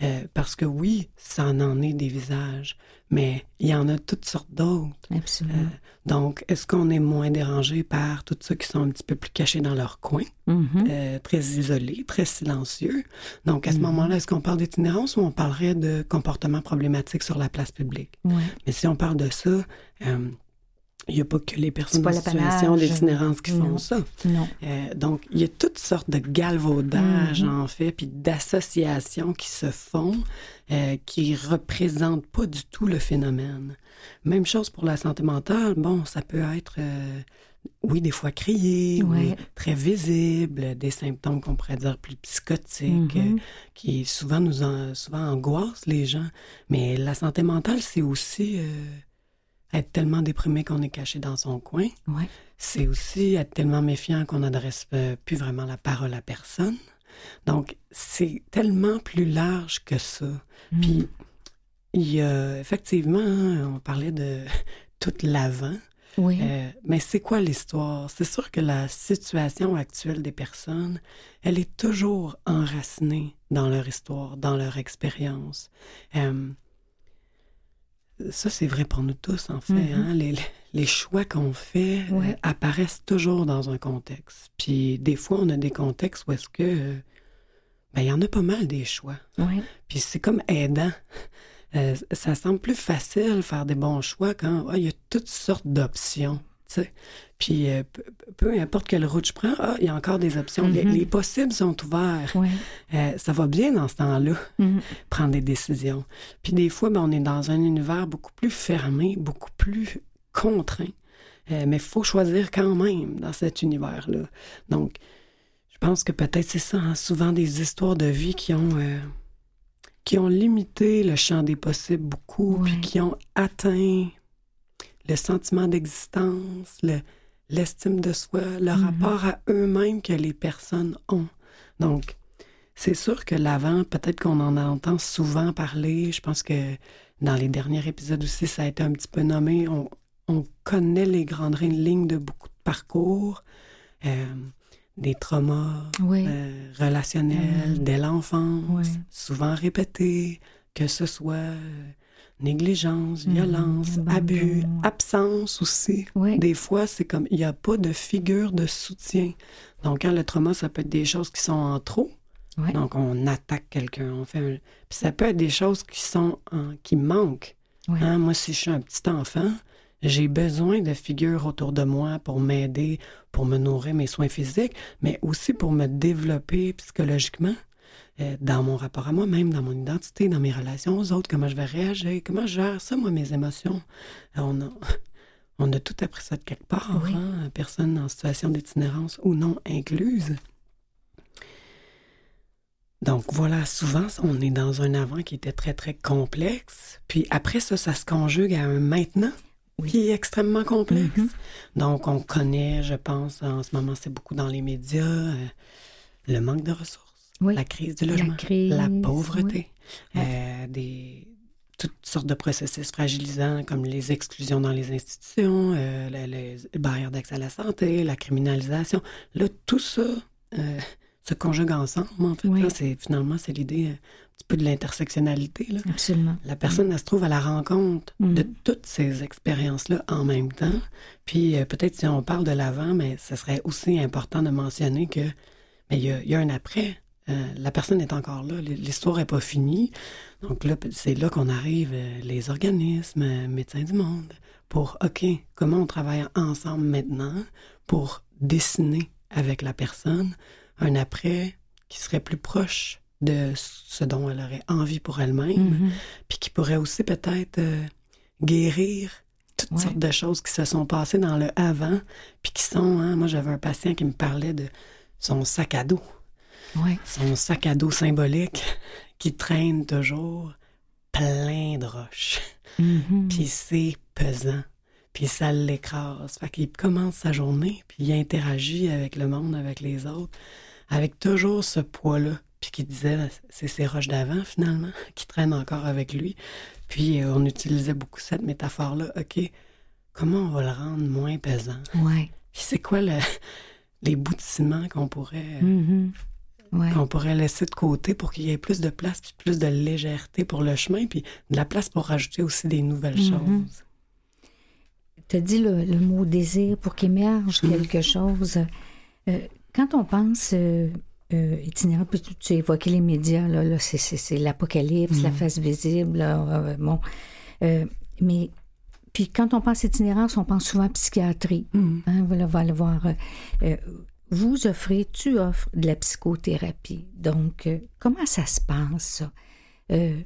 Speaker 2: Euh, parce que oui, ça en est des visages, mais il y en a toutes sortes d'autres.
Speaker 1: Absolument. Euh,
Speaker 2: donc, est-ce qu'on est moins dérangé par tous ceux qui sont un petit peu plus cachés dans leur coin,
Speaker 1: mm-hmm.
Speaker 2: euh, très isolés, très silencieux? Donc, à ce
Speaker 1: Mm-hmm.
Speaker 2: moment-là, est-ce qu'on parle d'itinérance ou on parlerait de comportements problématiques sur la place publique?
Speaker 1: Ouais.
Speaker 2: Mais si on parle de ça, il n'y a pas que les personnes en situation d'itinérance qui font ça.
Speaker 1: Non.
Speaker 2: Euh, donc, il y a toutes sortes de galvaudages,
Speaker 1: Mhm.
Speaker 2: en fait, puis d'associations qui se font, euh, qui représentent pas du tout le phénomène. Même chose pour la santé mentale. Bon, ça peut être, euh, oui, des fois crié, oui, très visible, des symptômes qu'on pourrait dire plus psychotiques,
Speaker 1: Mhm.
Speaker 2: euh, qui souvent nous en- souvent angoissent les gens. Mais la santé mentale, c'est aussi euh, être tellement déprimé qu'on est caché dans son coin.
Speaker 1: Ouais.
Speaker 2: C'est aussi être tellement méfiant qu'on n'adresse euh, plus vraiment la parole à personne. Donc, c'est tellement plus large que ça.
Speaker 1: Mm.
Speaker 2: Puis, il y a effectivement, hein, on parlait de tout l'avant.
Speaker 1: Oui.
Speaker 2: Euh, mais c'est quoi l'histoire? C'est sûr que la situation actuelle des personnes, elle est toujours enracinée dans leur histoire, dans leur expérience. Euh, ça, c'est vrai pour nous tous, en fait.
Speaker 1: Mhm.
Speaker 2: hein. Les, les choix qu'on fait euh, apparaissent toujours dans un contexte. Puis des fois, on a des contextes où est-ce que... euh, ben, il y en a pas mal des choix.
Speaker 1: Ouais.
Speaker 2: Puis c'est comme aidant. Euh, ça semble plus facile faire des bons choix quand ah, il y a toutes sortes d'options. Puis euh, peu, importe quelle route je prends, ah, il y a encore des options. Les,
Speaker 1: Mhm.
Speaker 2: les possibles sont ouverts.
Speaker 1: Ouais.
Speaker 2: Euh, ça va bien dans ce temps-là,
Speaker 1: Mhm.
Speaker 2: prendre des décisions. Puis des fois, ben, on est dans un univers beaucoup plus fermé, beaucoup plus contraint. Euh, mais il faut choisir quand même dans cet univers-là. Donc, je pense que peut-être c'est ça, hein, souvent des histoires de vie qui ont, qui ont limité le champ des possibles beaucoup, puis qui ont atteint le sentiment d'existence, le- l'estime de soi, le
Speaker 1: Mhm.
Speaker 2: rapport à eux-mêmes que les personnes ont. Donc, c'est sûr que l'avant, peut-être qu'on en entend souvent parler. Je pense que dans les derniers épisodes aussi, ça a été un petit peu nommé. On, on connaît les grandes lignes de beaucoup de parcours, euh, des traumas
Speaker 1: Oui.
Speaker 2: euh, relationnels dès l'enfance, souvent répétés, que ce soit euh, négligence,
Speaker 1: Mhm,
Speaker 2: violence, abus, absence aussi.
Speaker 1: Oui.
Speaker 2: Des fois, c'est comme il n'y a pas de figure de soutien. Donc, quand le trauma, ça peut être des choses qui sont en trop. Donc, on attaque quelqu'un, on fait un... Puis ça peut être des choses qui sont en- qui manquent. Hein, Moi, si je suis un petit enfant, j'ai besoin de figures autour de moi pour m'aider, pour me nourrir mes soins physiques, mais aussi pour me développer psychologiquement euh, dans mon rapport à moi-même, dans mon identité, dans mes relations aux autres, comment je vais réagir, comment je gère ça, moi, mes émotions. Euh, On a, on a tout appris ça de quelque part,
Speaker 1: Oui.
Speaker 2: hein, personne en situation d'itinérance ou non incluse. Donc voilà, souvent, on est dans un avant qui était très, très complexe. Puis après ça, ça se conjugue à un maintenant
Speaker 1: Oui.
Speaker 2: qui est extrêmement complexe.
Speaker 1: Mhm.
Speaker 2: Donc on connaît, je pense, en ce moment, c'est beaucoup dans les médias, euh, le manque de ressources,
Speaker 1: Oui.
Speaker 2: la crise du
Speaker 1: La
Speaker 2: logement,
Speaker 1: crise,
Speaker 2: la pauvreté,
Speaker 1: oui.
Speaker 2: euh, des, toutes sortes de processus fragilisants comme les exclusions dans les institutions, euh, les, les barrières d'accès à la santé, la criminalisation. Là, tout ça euh, se conjugue ensemble, en fait.
Speaker 1: Oui.
Speaker 2: Là, c'est, finalement, c'est l'idée un petit peu de l'intersectionnalité. Là.
Speaker 1: Absolument.
Speaker 2: La personne, elle se trouve à la rencontre
Speaker 1: Mm.
Speaker 2: de toutes ces expériences-là en même temps. Puis euh, peut-être si on parle de l'avant, mais ce serait aussi important de mentionner que mais il y a, il y a un après. Euh, la personne est encore là, l'histoire n'est pas finie. Donc là, c'est là qu'on arrive, euh, les organismes, euh, médecins du monde, pour, OK, comment on travaille ensemble maintenant pour dessiner avec la personne un après qui serait plus proche de ce dont elle aurait envie pour elle-même,
Speaker 1: Mhm.
Speaker 2: puis qui pourrait aussi peut-être guérir toutes
Speaker 1: Ouais.
Speaker 2: sortes de choses qui se sont passées dans le avant, puis qui sont, hein, moi j'avais un patient qui me parlait de son sac à dos,
Speaker 1: Ouais.
Speaker 2: son sac à dos symbolique qui traîne toujours plein de roches,
Speaker 1: Mhm.
Speaker 2: puis c'est pesant, puis ça l'écrase. Fait qu'il commence sa journée, puis il interagit avec le monde, avec les autres, avec toujours ce poids-là. Puis qui disait, c'est ces roches d'avant finalement, qui traînent encore avec lui. Puis euh, on utilisait beaucoup cette métaphore-là. OK, comment on va le rendre moins pesant?
Speaker 1: Ouais.
Speaker 2: c'est quoi le, les qu'on pourrait,
Speaker 1: Mhm. Ouais.
Speaker 2: qu'on pourrait laisser de côté pour qu'il y ait plus de place, puis plus de légèreté pour le chemin, puis de la place pour rajouter aussi des nouvelles
Speaker 1: Mhm.
Speaker 2: choses.
Speaker 1: Tu as dit le, le mot désir pour qu'émerge
Speaker 2: Mhm.
Speaker 1: quelque chose. Euh, quand on pense euh, euh, itinérant, puis tu, tu évoqué les médias, là, là, c'est, l'apocalypse, la
Speaker 2: Mhm.
Speaker 1: face visible. là, euh, bon. Mais puis quand on pense itinérance, on pense souvent à psychiatrie. Hein, voilà, on va le voir. Vous offrez, tu offres de la psychothérapie. Donc, euh, comment ça se passe, ça? Euh,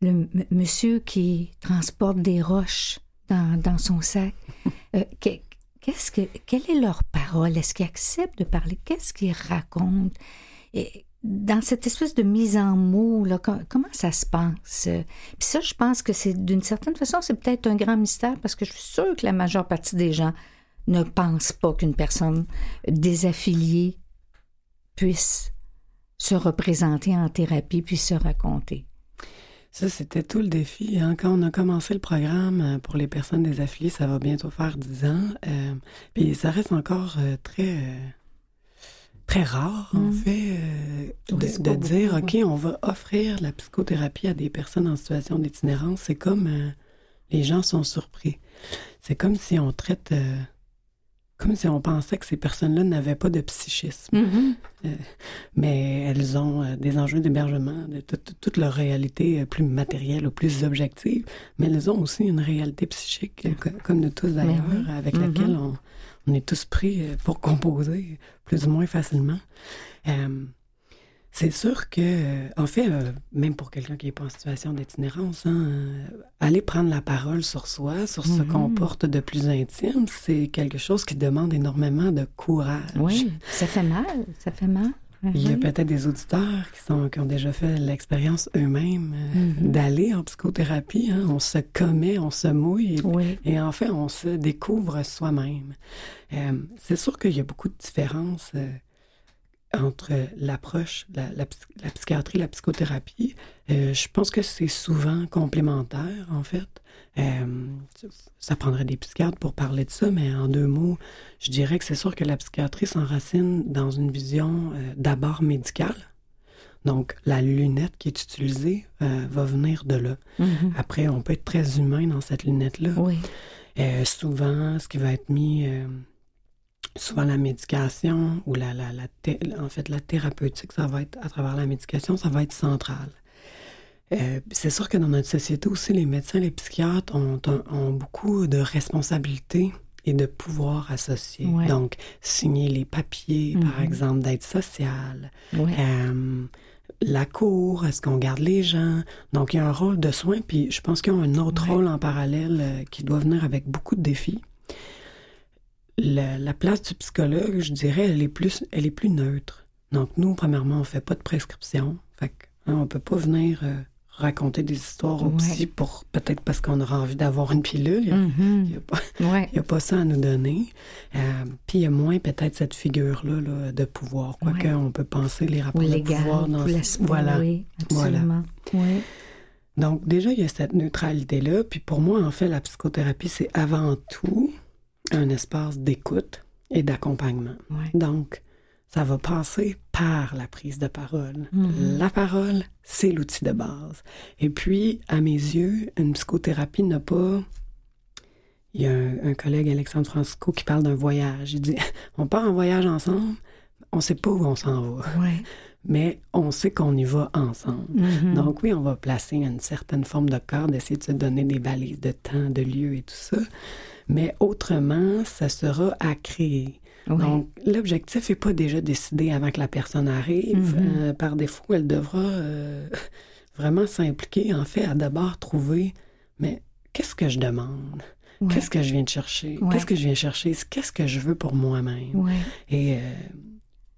Speaker 1: le monsieur qui transporte des roches dans, dans son sac, euh, que- qu'est-ce que, quelle est leur parole? Est-ce qu'ils acceptent de parler? Qu'est-ce qu'ils racontent? Et dans cette espèce de mise en mots, là, co- comment ça se passe? Puis ça, je pense que c'est d'une certaine façon, c'est peut-être un grand mystère parce que je suis sûre que la majeure partie des gens ne pensent pas qu'une personne désaffiliée puisse se représenter en thérapie puis se raconter.
Speaker 2: Ça, c'était tout le défi. hein. Quand on a commencé le programme euh, pour les personnes désaffiliées, ça va bientôt faire 10 ans. euh, puis ça reste encore euh, très, euh, très rare, en
Speaker 1: Mm.
Speaker 2: fait, de, dire, OK, on va offrir la psychothérapie à des personnes en situation d'itinérance. C'est comme les gens sont surpris. C'est comme si on traite... euh, comme si on pensait que ces personnes-là n'avaient pas de psychisme mais elles ont euh, des enjeux d'hébergement, de tout- tout- toute leur réalité euh, plus matérielle ou plus objective, mais elles ont aussi une réalité psychique, euh, co- comme nous tous d'ailleurs,
Speaker 1: oui.
Speaker 2: avec
Speaker 1: Mhm.
Speaker 2: laquelle on, on est tous pris euh, pour composer plus ou moins facilement. C'est sûr que, euh, en fait, euh, même pour quelqu'un qui n'est pas en situation d'itinérance, hein, euh, aller prendre la parole sur soi, sur ce
Speaker 1: Mhm.
Speaker 2: qu'on porte de plus intime, c'est quelque chose qui demande énormément de courage.
Speaker 1: Oui, ça fait mal, ça fait mal.
Speaker 2: Il y a
Speaker 1: Mhm.
Speaker 2: peut-être des auditeurs qui, sont, qui ont déjà fait l'expérience eux-mêmes euh,
Speaker 1: Mhm.
Speaker 2: d'aller en psychothérapie. hein. On se commet, on se mouille et,
Speaker 1: Oui.
Speaker 2: et en fait, on se découvre soi-même. C'est sûr qu'il y a beaucoup de différences entre l'approche, la, la la psychiatrie, la psychothérapie. Euh, je pense que c'est souvent complémentaire, en fait. Euh, ça prendrait des psychiatres pour parler de ça, mais en deux mots, je dirais que c'est sûr que la psychiatrie s'enracine dans une vision euh, d'abord médicale. Donc, la lunette qui est utilisée va venir de là.
Speaker 1: Mhm.
Speaker 2: Après, on peut être très humain dans cette lunette-là.
Speaker 1: Oui.
Speaker 2: Souvent, ce qui va être mis, souvent la médication ou la, la, en fait la thérapeutique, ça va être à travers la médication, ça va être central. Euh, c'est sûr que dans notre société aussi, les médecins, les psychiatres ont, ont- ont beaucoup de responsabilités et de pouvoirs associés.
Speaker 1: Ouais.
Speaker 2: Donc, signer les papiers, par
Speaker 1: Mhm.
Speaker 2: exemple, d'aide sociale, euh, la cour, est-ce qu'on garde les gens? Donc, il y a un rôle de soin, puis je pense qu'ils ont un autre
Speaker 1: Ouais.
Speaker 2: rôle en parallèle euh, qui doit venir avec beaucoup de défis. La, la place du psychologue, je dirais, elle est plus, elle est plus neutre. Donc, nous, premièrement, on fait pas de prescription. Fait que, hein, on peut pas venir euh, raconter des histoires au
Speaker 1: Ouais.
Speaker 2: psy pour, peut-être parce qu'on aura envie d'avoir une pilule. Il y a-
Speaker 1: Mhm.
Speaker 2: il y a pas-
Speaker 1: Ouais.
Speaker 2: il n'y a pas ça à nous donner. Euh, puis il y a moins peut-être cette figure-là là, de pouvoir. Quoique
Speaker 1: Ouais.
Speaker 2: on peut penser les
Speaker 1: Ou
Speaker 2: rapports de pouvoir dans ce- Voilà.
Speaker 1: Oui,
Speaker 2: Voilà.
Speaker 1: absolument.
Speaker 2: Donc déjà, il y a cette neutralité-là. Puis pour moi, en fait, la psychothérapie, c'est avant tout un espace d'écoute et d'accompagnement.
Speaker 1: Ouais.
Speaker 2: Donc, ça va passer par la prise de parole.
Speaker 1: Mhm.
Speaker 2: La parole, c'est l'outil de base. Et puis, à mes yeux, une psychothérapie n'a pas... Il y a un, un collègue, Alexandre Francisco, qui parle d'un voyage. Il dit, on part en voyage ensemble, on sait pas où on s'en va,
Speaker 1: Ouais.
Speaker 2: mais on sait qu'on y va ensemble.
Speaker 1: Mhm.
Speaker 2: Donc oui, on va placer une certaine forme de cadre, essayer de se donner des balises de temps, de lieu et tout ça. Mais autrement, ça sera à créer. Donc, l'objectif n'est pas déjà décidé avant que la personne arrive.
Speaker 1: Mhm.
Speaker 2: Euh, par défaut, elle devra euh, vraiment s'impliquer, en fait, à d'abord trouver, mais qu'est-ce que je demande?
Speaker 1: Ouais.
Speaker 2: Qu'est-ce que je viens de chercher?
Speaker 1: Ouais.
Speaker 2: Qu'est-ce que je viens chercher? Qu'est-ce que je veux pour moi-même?
Speaker 1: Ouais.
Speaker 2: Et euh,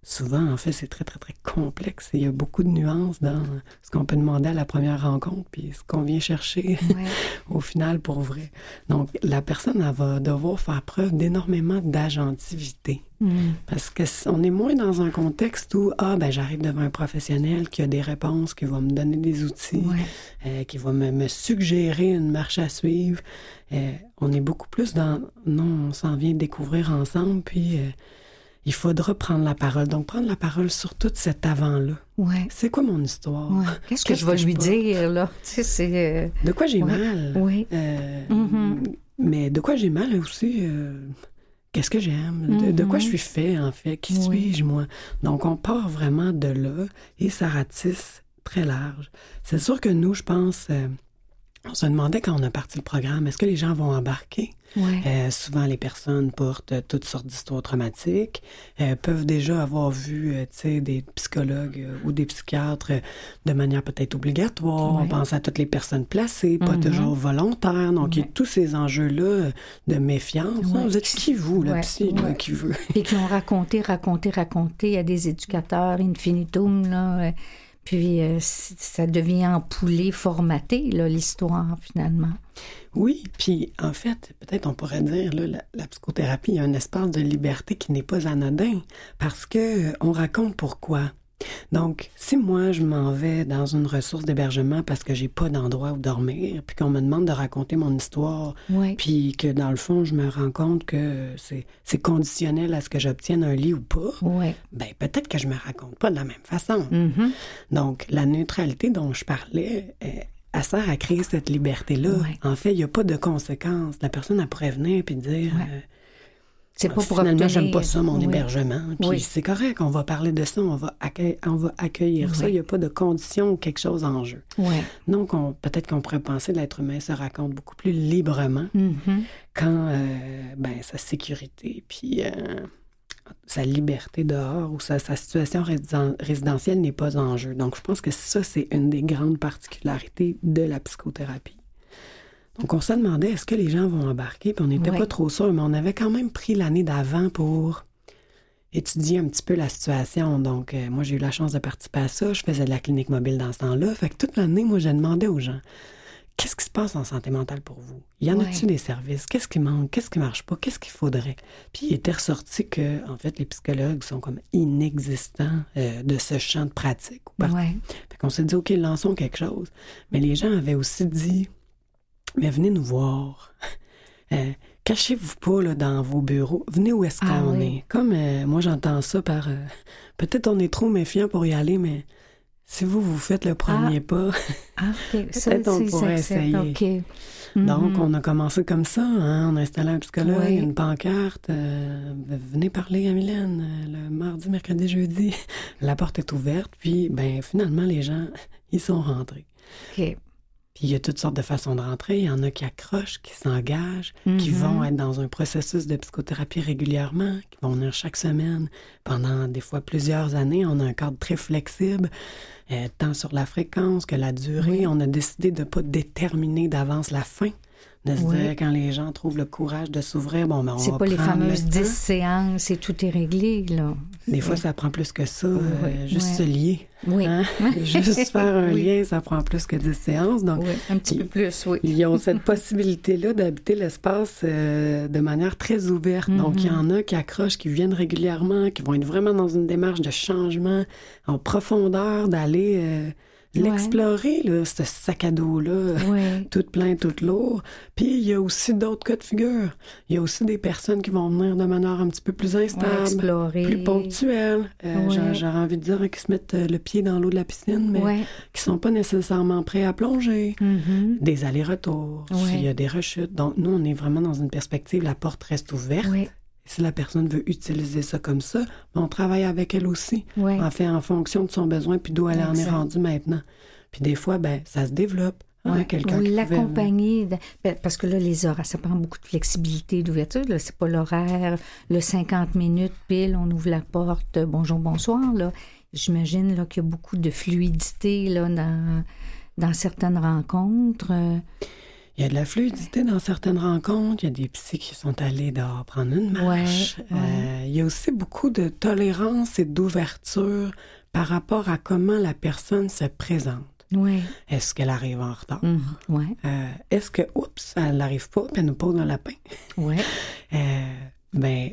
Speaker 2: souvent, en fait, c'est très, très, très complexe. Il y a beaucoup de nuances dans ce qu'on peut demander à la première rencontre, puis ce qu'on vient chercher au final pour vrai. Donc, la personne, elle va devoir faire preuve d'énormément d'agentivité. Mm. Parce qu'on est moins dans un contexte où, ah, ben, j'arrive devant un professionnel qui a des réponses, qui va me donner des outils, euh, qui va me, suggérer une marche à suivre. Euh, on est beaucoup plus dans, non, on s'en vient découvrir ensemble, puis... Euh, il faudra prendre la parole. Donc, prendre la parole sur tout cet avant-là.
Speaker 1: Ouais.
Speaker 2: C'est quoi mon histoire?
Speaker 1: Qu'est-ce que, je vais lui dire, là? Tu sais,
Speaker 2: euh, De quoi j'ai mal?
Speaker 1: Oui.
Speaker 2: Euh, mm-hmm. Mais de quoi j'ai mal aussi? Euh, qu'est-ce que j'aime? De, quoi je mm-hmm. suis fait, en fait? Qui suis-je, moi? Donc, on part vraiment de là et ça ratisse très large. C'est sûr que nous, je pense on se demandait quand on a parti le programme, est-ce que les gens vont embarquer? Euh, souvent, les personnes portent toutes sortes d'histoires traumatiques, euh, peuvent déjà avoir vu euh, des psychologues ou des psychiatres de manière peut-être obligatoire. On pense à toutes les personnes placées, pas mm-hmm. toujours volontaires. Donc, il y a tous ces enjeux-là de méfiance. Vous êtes qui, vous, le psy, qui veut?
Speaker 1: Et qui ont raconté, raconté, raconté à des éducateurs infinitum, là puis euh, ça devient empoulé, formaté, l'histoire, finalement.
Speaker 2: Oui, puis en fait, peut-être on pourrait dire, là, la, la, psychothérapie, a un espace de liberté qui n'est pas anodin, parce que euh, on raconte pourquoi. Donc, si moi, je m'en vais dans une ressource d'hébergement parce que j'ai pas d'endroit où dormir, puis qu'on me demande de raconter mon histoire, puis que dans le fond, je me rends compte que c'est conditionnel à ce que j'obtienne un lit ou pas, ben peut-être que je me raconte pas de la même façon.
Speaker 1: Mm-hmm.
Speaker 2: Donc, la neutralité dont je parlais, elle, sert à créer cette liberté-là. En fait, il n'y a pas de conséquences. La personne, pourrait venir puis dire... Euh,
Speaker 1: c'est pas pour
Speaker 2: Finalement, j'aime pas ça, mon hébergement. Puis c'est correct, on va parler de ça, on va, on va accueillir ça. Il n'y a pas de condition ou quelque chose en jeu. Donc, peut-être qu'on pourrait penser que l'être humain se raconte beaucoup plus librement
Speaker 1: mm-hmm.
Speaker 2: quand euh, ben, sa sécurité, puis euh, sa liberté dehors ou sa, sa situation résidentielle n'est pas en jeu. Donc, je pense que ça, c'est une des grandes particularités de la psychothérapie. Donc, on se demandait est-ce que les gens vont embarquer, puis on n'était pas trop sûr, mais on avait quand même pris l'année d'avant pour étudier un petit peu la situation. Donc, euh, moi, j'ai eu la chance de participer à ça. Je faisais de la clinique mobile dans ce temps-là. Fait que toute l'année, moi, je demandais aux gens qu'est-ce qui se passe en santé mentale pour vous? Y en a-t-il des services? Qu'est-ce qui manque? Qu'est-ce qui marche pas? Qu'est-ce qu'il faudrait? Puis il était ressorti que, en fait, les psychologues sont comme inexistants euh, de ce champ de pratique.
Speaker 1: Ouais.
Speaker 2: Fait qu'on s'est dit, OK, lançons quelque chose. Mais les gens avaient aussi dit, mais venez nous voir. Euh, cachez-vous pas là, dans vos bureaux. Venez où est-ce ah qu'on est. Comme euh, moi, j'entends ça par. Euh, peut-être on est trop méfiant pour y aller, mais si vous, vous faites le premier
Speaker 1: ah.
Speaker 2: pas,
Speaker 1: ah, peut-être
Speaker 2: on pourrait essayer. Donc,
Speaker 1: mm-hmm.
Speaker 2: on a commencé comme ça. Hein? On a installé un psychologue, une pancarte. venez parler à Mylène le mardi, mercredi, jeudi. La porte est ouverte. Puis, ben finalement, les gens, ils sont rentrés.
Speaker 1: OK
Speaker 2: il y a toutes sortes de façons de rentrer. Il y en a qui accrochent, qui s'engagent, qui mm-hmm. vont être dans un processus de psychothérapie régulièrement, qui vont venir chaque semaine pendant des fois plusieurs années. On a un cadre très flexible, euh, tant sur la fréquence que la durée. On a décidé de ne pas déterminer d'avance la fin de se dire quand les gens trouvent le courage de s'ouvrir, bon, ben on
Speaker 1: C'est pas les fameuses 10 séances et tout est réglé, là.
Speaker 2: Des fois, ça prend plus que ça, euh, juste se lier.
Speaker 1: Oui.
Speaker 2: Hein? juste faire un lien, ça prend plus que 10 séances. Donc,
Speaker 1: un petit peu plus, oui.
Speaker 2: Ils ont cette possibilité-là d'habiter l'espace euh, de manière très ouverte. Donc, il y en a qui accrochent, qui viennent régulièrement, qui vont être vraiment dans une démarche de changement en profondeur, d'aller... Euh, l'explorer, là, ce sac à dos-là, tout plein, tout lourd. Puis il y a aussi d'autres cas de figure. Il y a aussi des personnes qui vont venir de manière un petit peu plus instable, plus ponctuelle. Euh, J'aurais envie de dire qui se mettent euh, le pied dans l'eau de la piscine, mais qui sont pas nécessairement prêts à plonger.
Speaker 1: Mm-hmm.
Speaker 2: Des allers-retours, il y a des rechutes. Donc nous, on est vraiment dans une perspective, la porte reste ouverte. Si la personne veut utiliser ça comme ça, ben, on travaille avec elle aussi.
Speaker 1: On
Speaker 2: fait en fonction de son besoin, puis d'où elle en est rendue maintenant. Puis des fois, ben, ça se développe. Hein, quelqu'un
Speaker 1: l'accompagner, ben, parce que là, les horaires, ça prend beaucoup de flexibilité d'ouverture. Là, c'est pas l'horaire, le 50 minutes pile, on ouvre la porte, bonjour, bonsoir. Là, j'imagine là qu'il y a beaucoup de fluidité là dans, dans certaines rencontres.
Speaker 2: Il y a de la fluidité dans certaines rencontres. Il y a des psys qui sont allés dehors prendre une marche.
Speaker 1: Ouais.
Speaker 2: Euh, il y a aussi beaucoup de tolérance et d'ouverture par rapport à comment la personne se présente.
Speaker 1: Oui.
Speaker 2: Est-ce qu'elle arrive en retard?
Speaker 1: Ouais.
Speaker 2: Euh, Est-ce que, oups, elle n'arrive pas, puis elle nous pose un lapin? Euh, ben,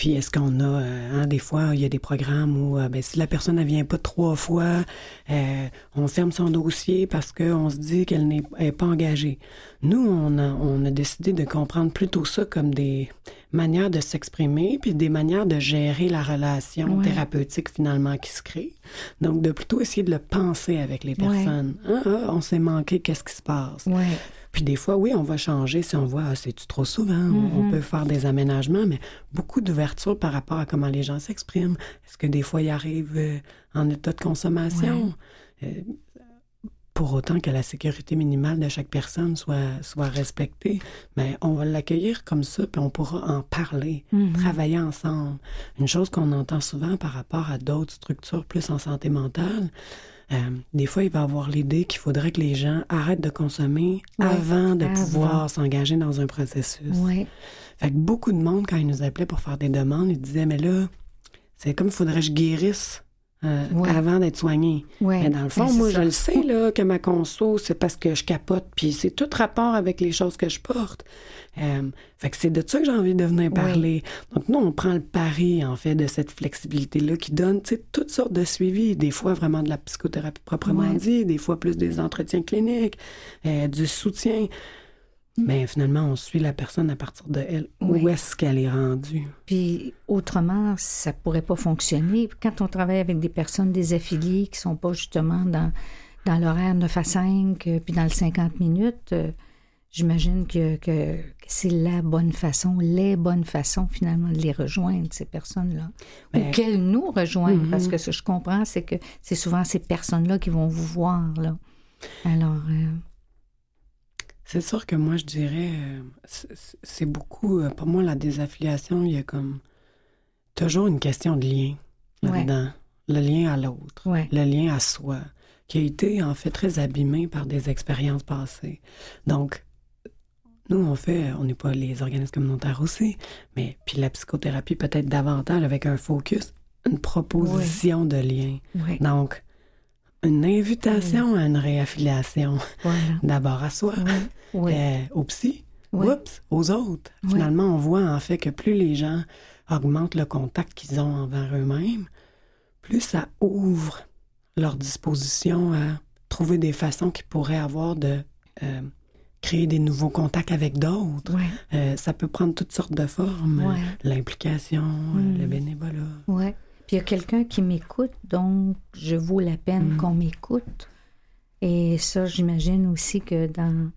Speaker 2: puis est-ce qu'on a, euh, hein, des fois, il y a des programmes où, euh, ben, si la personne ne vient pas trois fois, euh, on ferme son dossier parce qu'on se dit qu'elle n'est est pas engagée. Nous, on a, on a décidé de comprendre plutôt ça comme des manières de s'exprimer, puis des manières de gérer la relation
Speaker 1: Ouais.
Speaker 2: thérapeutique finalement qui se crée. Donc, de plutôt essayer de le penser avec les personnes. Ah, ah, on s'est manqué, qu'est-ce qui se passe?
Speaker 1: Ouais.
Speaker 2: Puis des fois, oui, on va changer si on voit, ah, c'est-tu trop souvent? On- On peut faire des aménagements, mais beaucoup d'ouverture par rapport à comment les gens s'expriment. Est-ce que des fois, ils arrivent euh, en état de consommation? Euh, pour autant que la sécurité minimale de chaque personne soit, soit respectée, mais on va l'accueillir comme ça, puis on pourra en parler, travailler ensemble. Une chose qu'on entend souvent par rapport à d'autres structures plus en santé mentale, euh, des fois, il va avoir l'idée qu'il faudrait que les gens arrêtent de consommer
Speaker 1: Ouais,
Speaker 2: avant de
Speaker 1: avant.
Speaker 2: pouvoir s'engager dans un processus.
Speaker 1: Ouais.
Speaker 2: Fait que beaucoup de monde, quand ils nous appelaient pour faire des demandes, ils disaient, mais là, c'est comme il faudrait que je guérisse euh,
Speaker 1: Ouais.
Speaker 2: avant d'être soigné.
Speaker 1: Ouais.
Speaker 2: Mais dans le fond,
Speaker 1: Ben,
Speaker 2: moi,
Speaker 1: ça.
Speaker 2: je le sais, là, que ma conso, c'est parce que je capote, puis c'est tout rapport avec les choses que je porte. Euh, fait que c'est de ça que j'ai envie de venir parler. Donc, nous, on prend le pari, en fait, de cette flexibilité-là qui donne, tu sais, toutes sortes de suivis. Des fois, vraiment de la psychothérapie proprement dit, des fois plus des entretiens cliniques, euh, du soutien. Mais finalement, on suit la personne à partir de elle.
Speaker 1: Oui.
Speaker 2: Où est-ce qu'elle est rendue?
Speaker 1: Puis autrement, ça pourrait pas fonctionner. Quand on travaille avec des personnes désaffiliées qui sont pas justement dans, dans l'horaire 9 à 5, euh, puis dans le 50 minutes, euh, j'imagine que, que, c'est la bonne façon, les bonnes façons finalement de les rejoindre, ces personnes-là.
Speaker 2: Ben,
Speaker 1: Ou qu'elles nous rejoignent, parce que ce que je comprends, c'est que c'est souvent ces personnes-là qui vont vous voir. Là. Alors, euh,
Speaker 2: C'est sûr que moi, je dirais, euh, c'est- beaucoup, euh, pour moi, la désaffiliation, il y a comme toujours une question de lien là-dedans. Le lien à l'autre,
Speaker 1: Ouais.
Speaker 2: le lien à soi, qui a été en fait très abîmé par des expériences passées. Donc, nous, on fait, on n'est pas les organismes communautaires aussi, mais puis la psychothérapie peut-être davantage avec un focus, une proposition de lien. Donc, une invitation à une réaffiliation,
Speaker 1: voilà.
Speaker 2: d'abord à soi,
Speaker 1: ouais,
Speaker 2: euh, au psy, oups, aux autres. Finalement, on voit en fait que plus les gens augmentent le contact qu'ils ont envers eux-mêmes, plus ça ouvre leur disposition à trouver des façons qu'ils pourraient avoir de euh, créer des nouveaux contacts avec d'autres. Euh, ça peut prendre toutes sortes de formes. L'implication, le bénévolat.
Speaker 1: Puis il y a quelqu'un qui m'écoute, donc je vaux la peine
Speaker 2: Mhm.
Speaker 1: qu'on m'écoute. Et ça, j'imagine aussi que dans,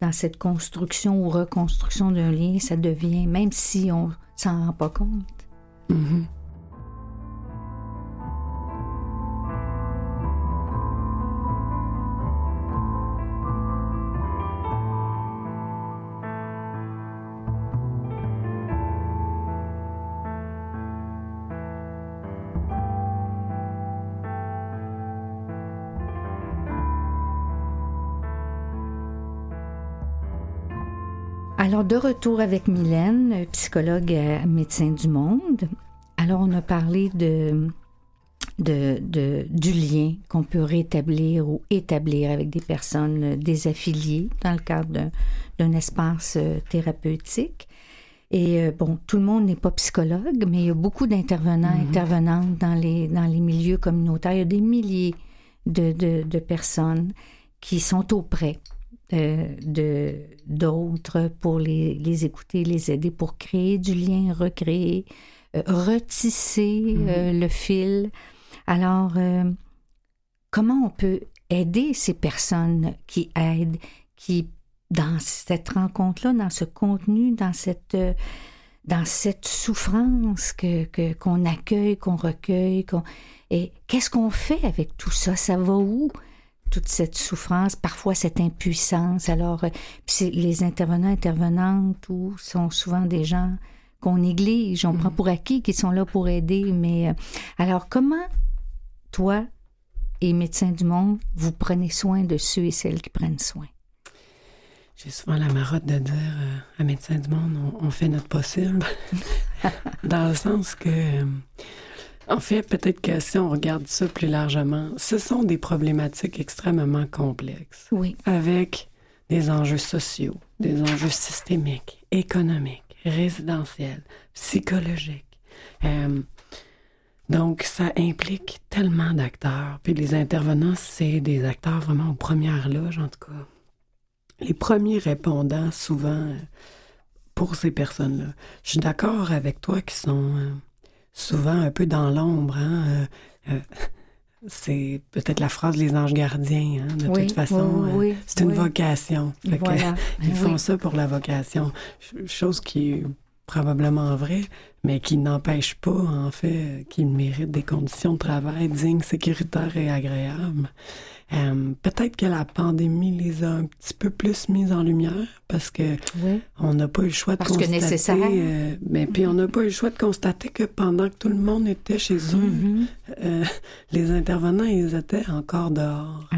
Speaker 1: dans cette construction ou reconstruction d'un lien, ça devient, même si on s'en rend pas compte.
Speaker 2: Mhm.
Speaker 1: Alors, de retour avec Mylène, euh, psychologue à Médecins du Monde. Alors, on a parlé de, de, de- du lien qu'on peut rétablir ou établir avec des personnes euh, désaffiliées dans le cadre d'un- espace euh, thérapeutique. Et euh, bon, tout le monde n'est pas psychologue, mais il y a beaucoup d'intervenants, intervenantes dans les, dans les milieux communautaires. Il y a des milliers de, de, de personnes qui sont auprès euh, de d'autres pour les, les écouter, les aider pour créer du lien, recréer, euh, retisser euh, le fil. Alors, euh, comment on peut aider ces personnes qui aident, qui dans cette rencontre-là, dans ce contenu, dans cette euh, dans cette souffrance que que- qu'on accueille, qu'on recueille, qu'on et qu'est-ce qu'on fait avec tout ça? Ça va où? Toute cette souffrance, parfois cette impuissance. Alors, euh, les intervenants, intervenantes, ou sont souvent des gens qu'on néglige, on prend pour acquis qu'ils sont là pour aider. Mais euh, alors, comment toi et Médecins du Monde, vous prenez soin de ceux et celles qui prennent soin?
Speaker 2: J'ai souvent la marotte de dire euh, à Médecins du Monde, on, fait notre possible. Dans le sens que, en fait, peut-être que si on regarde ça plus largement, ce sont des problématiques extrêmement complexes.
Speaker 1: Oui.
Speaker 2: Avec des enjeux sociaux, des enjeux systémiques, économiques, résidentiels, psychologiques. Euh, donc, ça implique tellement d'acteurs. Puis les intervenants, c'est des acteurs vraiment aux premières loges, en tout cas les premiers répondants souvent euh, pour ces personnes-là. Je suis d'accord avec toi qui sont euh, souvent un peu dans l'ombre. Hein? Euh, c'est peut-être la phrase les anges gardiens, hein, de toute façon. c'est une vocation. ils font ça pour la vocation. Chose qui est probablement vraie, mais qui n'empêche pas, en fait, qu'ils méritent des conditions de travail dignes, sécuritaires et agréables. Euh, peut-être que la pandémie les a un petit peu plus mis en lumière parce que on n'a pas eu le choix de
Speaker 1: parce
Speaker 2: constater.
Speaker 1: Que nécessaire.
Speaker 2: Euh, mais puis on n'a pas eu le choix de constater que pendant que tout le monde était chez eux, mm-hmm. euh, les intervenants ils étaient encore dehors,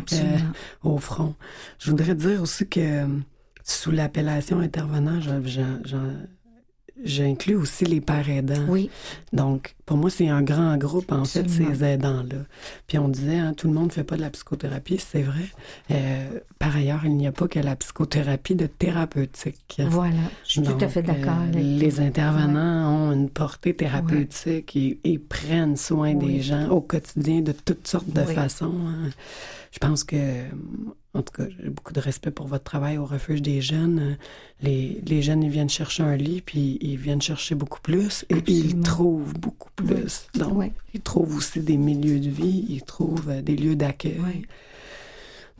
Speaker 2: au front. Je voudrais dire aussi que sous l'appellation intervenant, j'en J'inclus aussi les pères aidants.
Speaker 1: Oui.
Speaker 2: Donc, pour moi, c'est un grand groupe, en fait, ces aidants-là. Puis on disait, hein, tout le monde ne fait pas de la psychothérapie, c'est vrai. Euh, par ailleurs, il n'y a pas que la psychothérapie de thérapeutique.
Speaker 1: Voilà, je suis tout à fait d'accord.
Speaker 2: Euh, les intervenants ont une portée thérapeutique et, prennent soin des gens au quotidien de toutes sortes de façons. Hein. Je pense que en tout cas, j'ai beaucoup de respect pour votre travail au refuge des jeunes. Les, les jeunes, ils viennent chercher un lit, puis ils viennent chercher beaucoup plus, et ils trouvent beaucoup plus. Donc, ils trouvent aussi des milieux de vie, ils trouvent euh, des lieux d'accueil.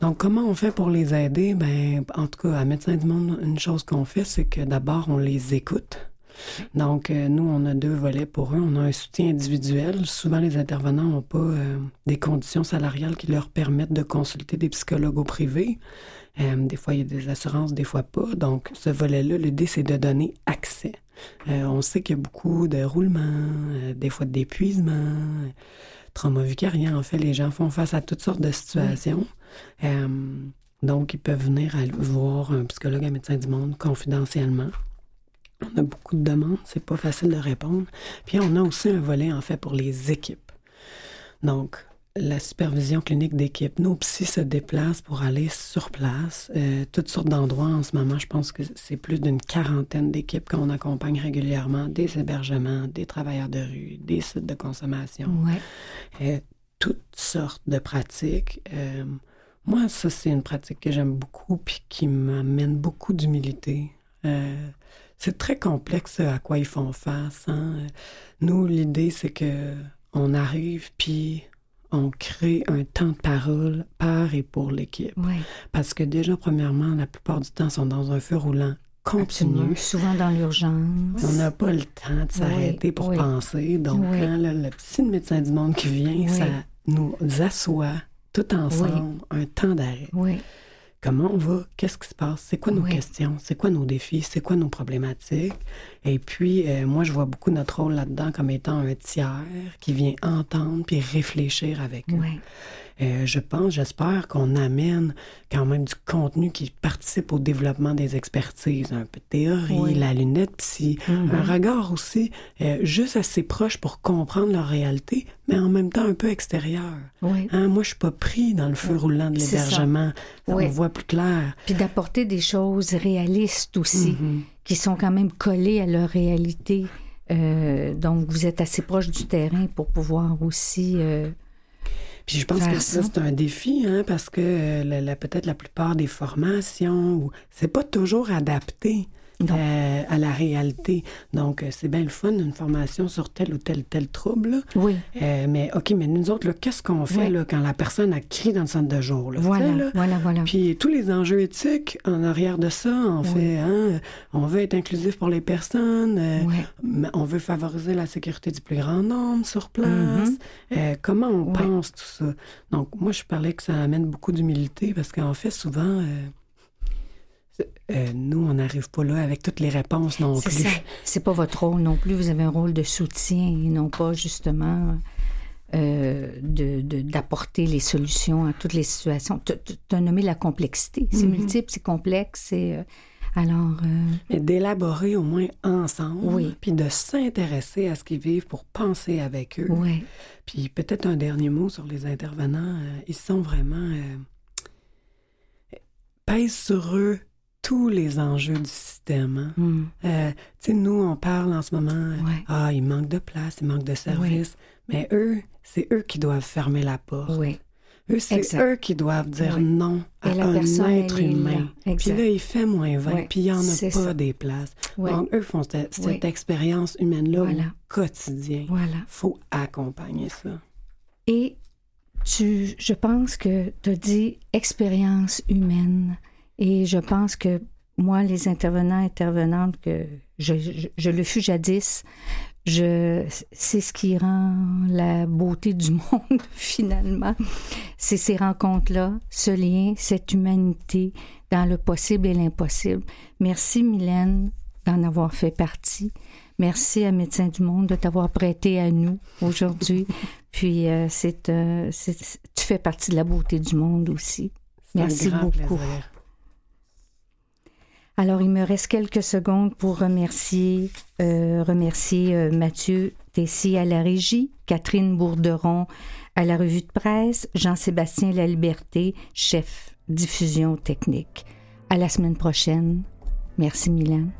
Speaker 2: Donc, comment on fait pour les aider? Ben, en tout cas, à Médecins du Monde, une chose qu'on fait, c'est que d'abord, on les écoute. Donc, euh, nous, on a deux volets pour eux. On a un soutien individuel. Souvent, les intervenants n'ont pas euh, des conditions salariales qui leur permettent de consulter des psychologues au privé. Euh, des fois, il y a des assurances, des fois pas. Donc, ce volet-là, l'idée, c'est de donner accès. on sait qu'il y a beaucoup de roulements, des fois d'épuisement, trauma vicarien. En fait, les gens font face à toutes sortes de situations. donc, ils peuvent venir voir un psychologue, un médecin du monde confidentiellement. On a beaucoup de demandes, c'est pas facile de répondre. Puis on a aussi un volet en fait pour les équipes. Donc, la supervision clinique d'équipe. Nos psys se déplacent pour aller sur place. Euh, toutes sortes d'endroits en ce moment. Je pense que c'est plus d'une quarantaine d'équipes qu'on accompagne régulièrement. Des hébergements, des travailleurs de rue, des sites de consommation.
Speaker 1: Ouais.
Speaker 2: Euh, toutes sortes de pratiques. Euh, moi, ça, c'est une pratique que j'aime beaucoup puis qui m'amène beaucoup d'humilité. C'est très complexe à quoi ils font face. Hein. Nous, l'idée, c'est que on arrive puis on crée un temps de parole par et pour l'équipe. Parce que déjà, premièrement, la plupart du temps, ils sont dans un feu roulant continu.
Speaker 1: Souvent dans l'urgence.
Speaker 2: On n'a pas le temps de s'arrêter pour penser. Donc, hein, le petit médecin du monde qui vient, ça nous assoit tout ensemble un temps d'arrêt. Comment on va? Qu'est-ce qui se passe? C'est quoi nos questions? C'est quoi nos défis? C'est quoi nos problématiques? Et puis, euh, moi, je vois beaucoup notre rôle là-dedans comme étant un tiers qui vient entendre puis réfléchir avec eux. Euh, je pense, j'espère qu'on amène quand même du contenu qui participe au développement des expertises, un peu de théorie, la lunette psy, mm-hmm. un regard aussi euh, juste assez proche pour comprendre leur réalité, mais en même temps un peu extérieur. Hein, moi, je suis pas pris dans le feu roulant de l'hébergement. On voit plus clair.
Speaker 1: Puis d'apporter des choses réalistes aussi, mm-hmm. qui sont quand même collées à leur réalité. Euh, donc, vous êtes assez proche du terrain pour pouvoir aussi
Speaker 2: puis je pense que ça, c'est un défi, hein, parce que euh, peut-être la plupart des formations, c'est pas toujours adapté euh, à la réalité. Donc, euh, c'est bien le fun, une formation sur tel ou tel tel trouble.
Speaker 1: Oui.
Speaker 2: Euh, mais OK, mais nous autres, qu'est-ce qu'on fait là, quand la personne a crié dans le centre de jour?
Speaker 1: voilà, voilà, voilà.
Speaker 2: Puis tous les enjeux éthiques en arrière de ça, en fait, hein, on veut être inclusif pour les personnes, on veut favoriser la sécurité du plus grand nombre sur place. Mm-hmm. comment on pense tout ça? Donc, moi, je parlais que ça amène beaucoup d'humilité parce qu'en fait, souvent euh, nous, on n'arrive pas là avec toutes les réponses non plus.
Speaker 1: C'est pas votre rôle non plus. Vous avez un rôle de soutien et non pas justement euh, de- de- d'apporter les solutions à toutes les situations. Tu as nommé la complexité. C'est
Speaker 2: Mhm.
Speaker 1: multiple, c'est complexe. c'est, euh, alors, euh,
Speaker 2: Mais d'élaborer au moins ensemble,
Speaker 1: Oui.
Speaker 2: puis de s'intéresser à ce qu'ils vivent pour penser avec eux.
Speaker 1: ouais,
Speaker 2: Puis peut-être un dernier mot sur les intervenants. euh, ils sont vraiment... Pèsent sur eux tous les enjeux du système. hein.
Speaker 1: hum,
Speaker 2: Euh, tu sais, nous, on parle en ce moment, euh,
Speaker 1: Ouais.
Speaker 2: ah, il manque de place, il manque de services. Mais eux, c'est eux qui doivent fermer la porte. Eux, c'est eux qui doivent dire
Speaker 1: Oui.
Speaker 2: non à
Speaker 1: la
Speaker 2: un être
Speaker 1: est là.
Speaker 2: humain. Puis là, il fait moins 20,
Speaker 1: Oui,
Speaker 2: puis il n'y en a pas
Speaker 1: ça.
Speaker 2: des places.
Speaker 1: Oui.
Speaker 2: Donc, eux font cette, expérience humaine-là
Speaker 1: Voilà.
Speaker 2: au quotidien.
Speaker 1: Voilà.
Speaker 2: faut accompagner ça.
Speaker 1: Et tu, je pense que tu as dit expérience humaine. Et je pense que moi, les intervenants, intervenantes, que je, je- je le fus jadis, je, c'est ce qui rend la beauté du monde, finalement. C'est ces rencontres-là, ce lien, cette humanité dans le possible et l'impossible. Merci, Mylène, d'en avoir fait partie. Merci à Médecins du Monde de t'avoir prêté à nous aujourd'hui. Puis, euh, c'est, euh, c'est- tu fais partie de la beauté du monde aussi. Merci beaucoup.
Speaker 2: plaisir.
Speaker 1: Alors, il me reste quelques secondes pour remercier, euh, euh, Mathieu Tessier à la régie, Catherine Bourderon à la revue de presse, Jean-Sébastien Laliberté, chef diffusion technique. À la semaine prochaine. Merci, Mylène.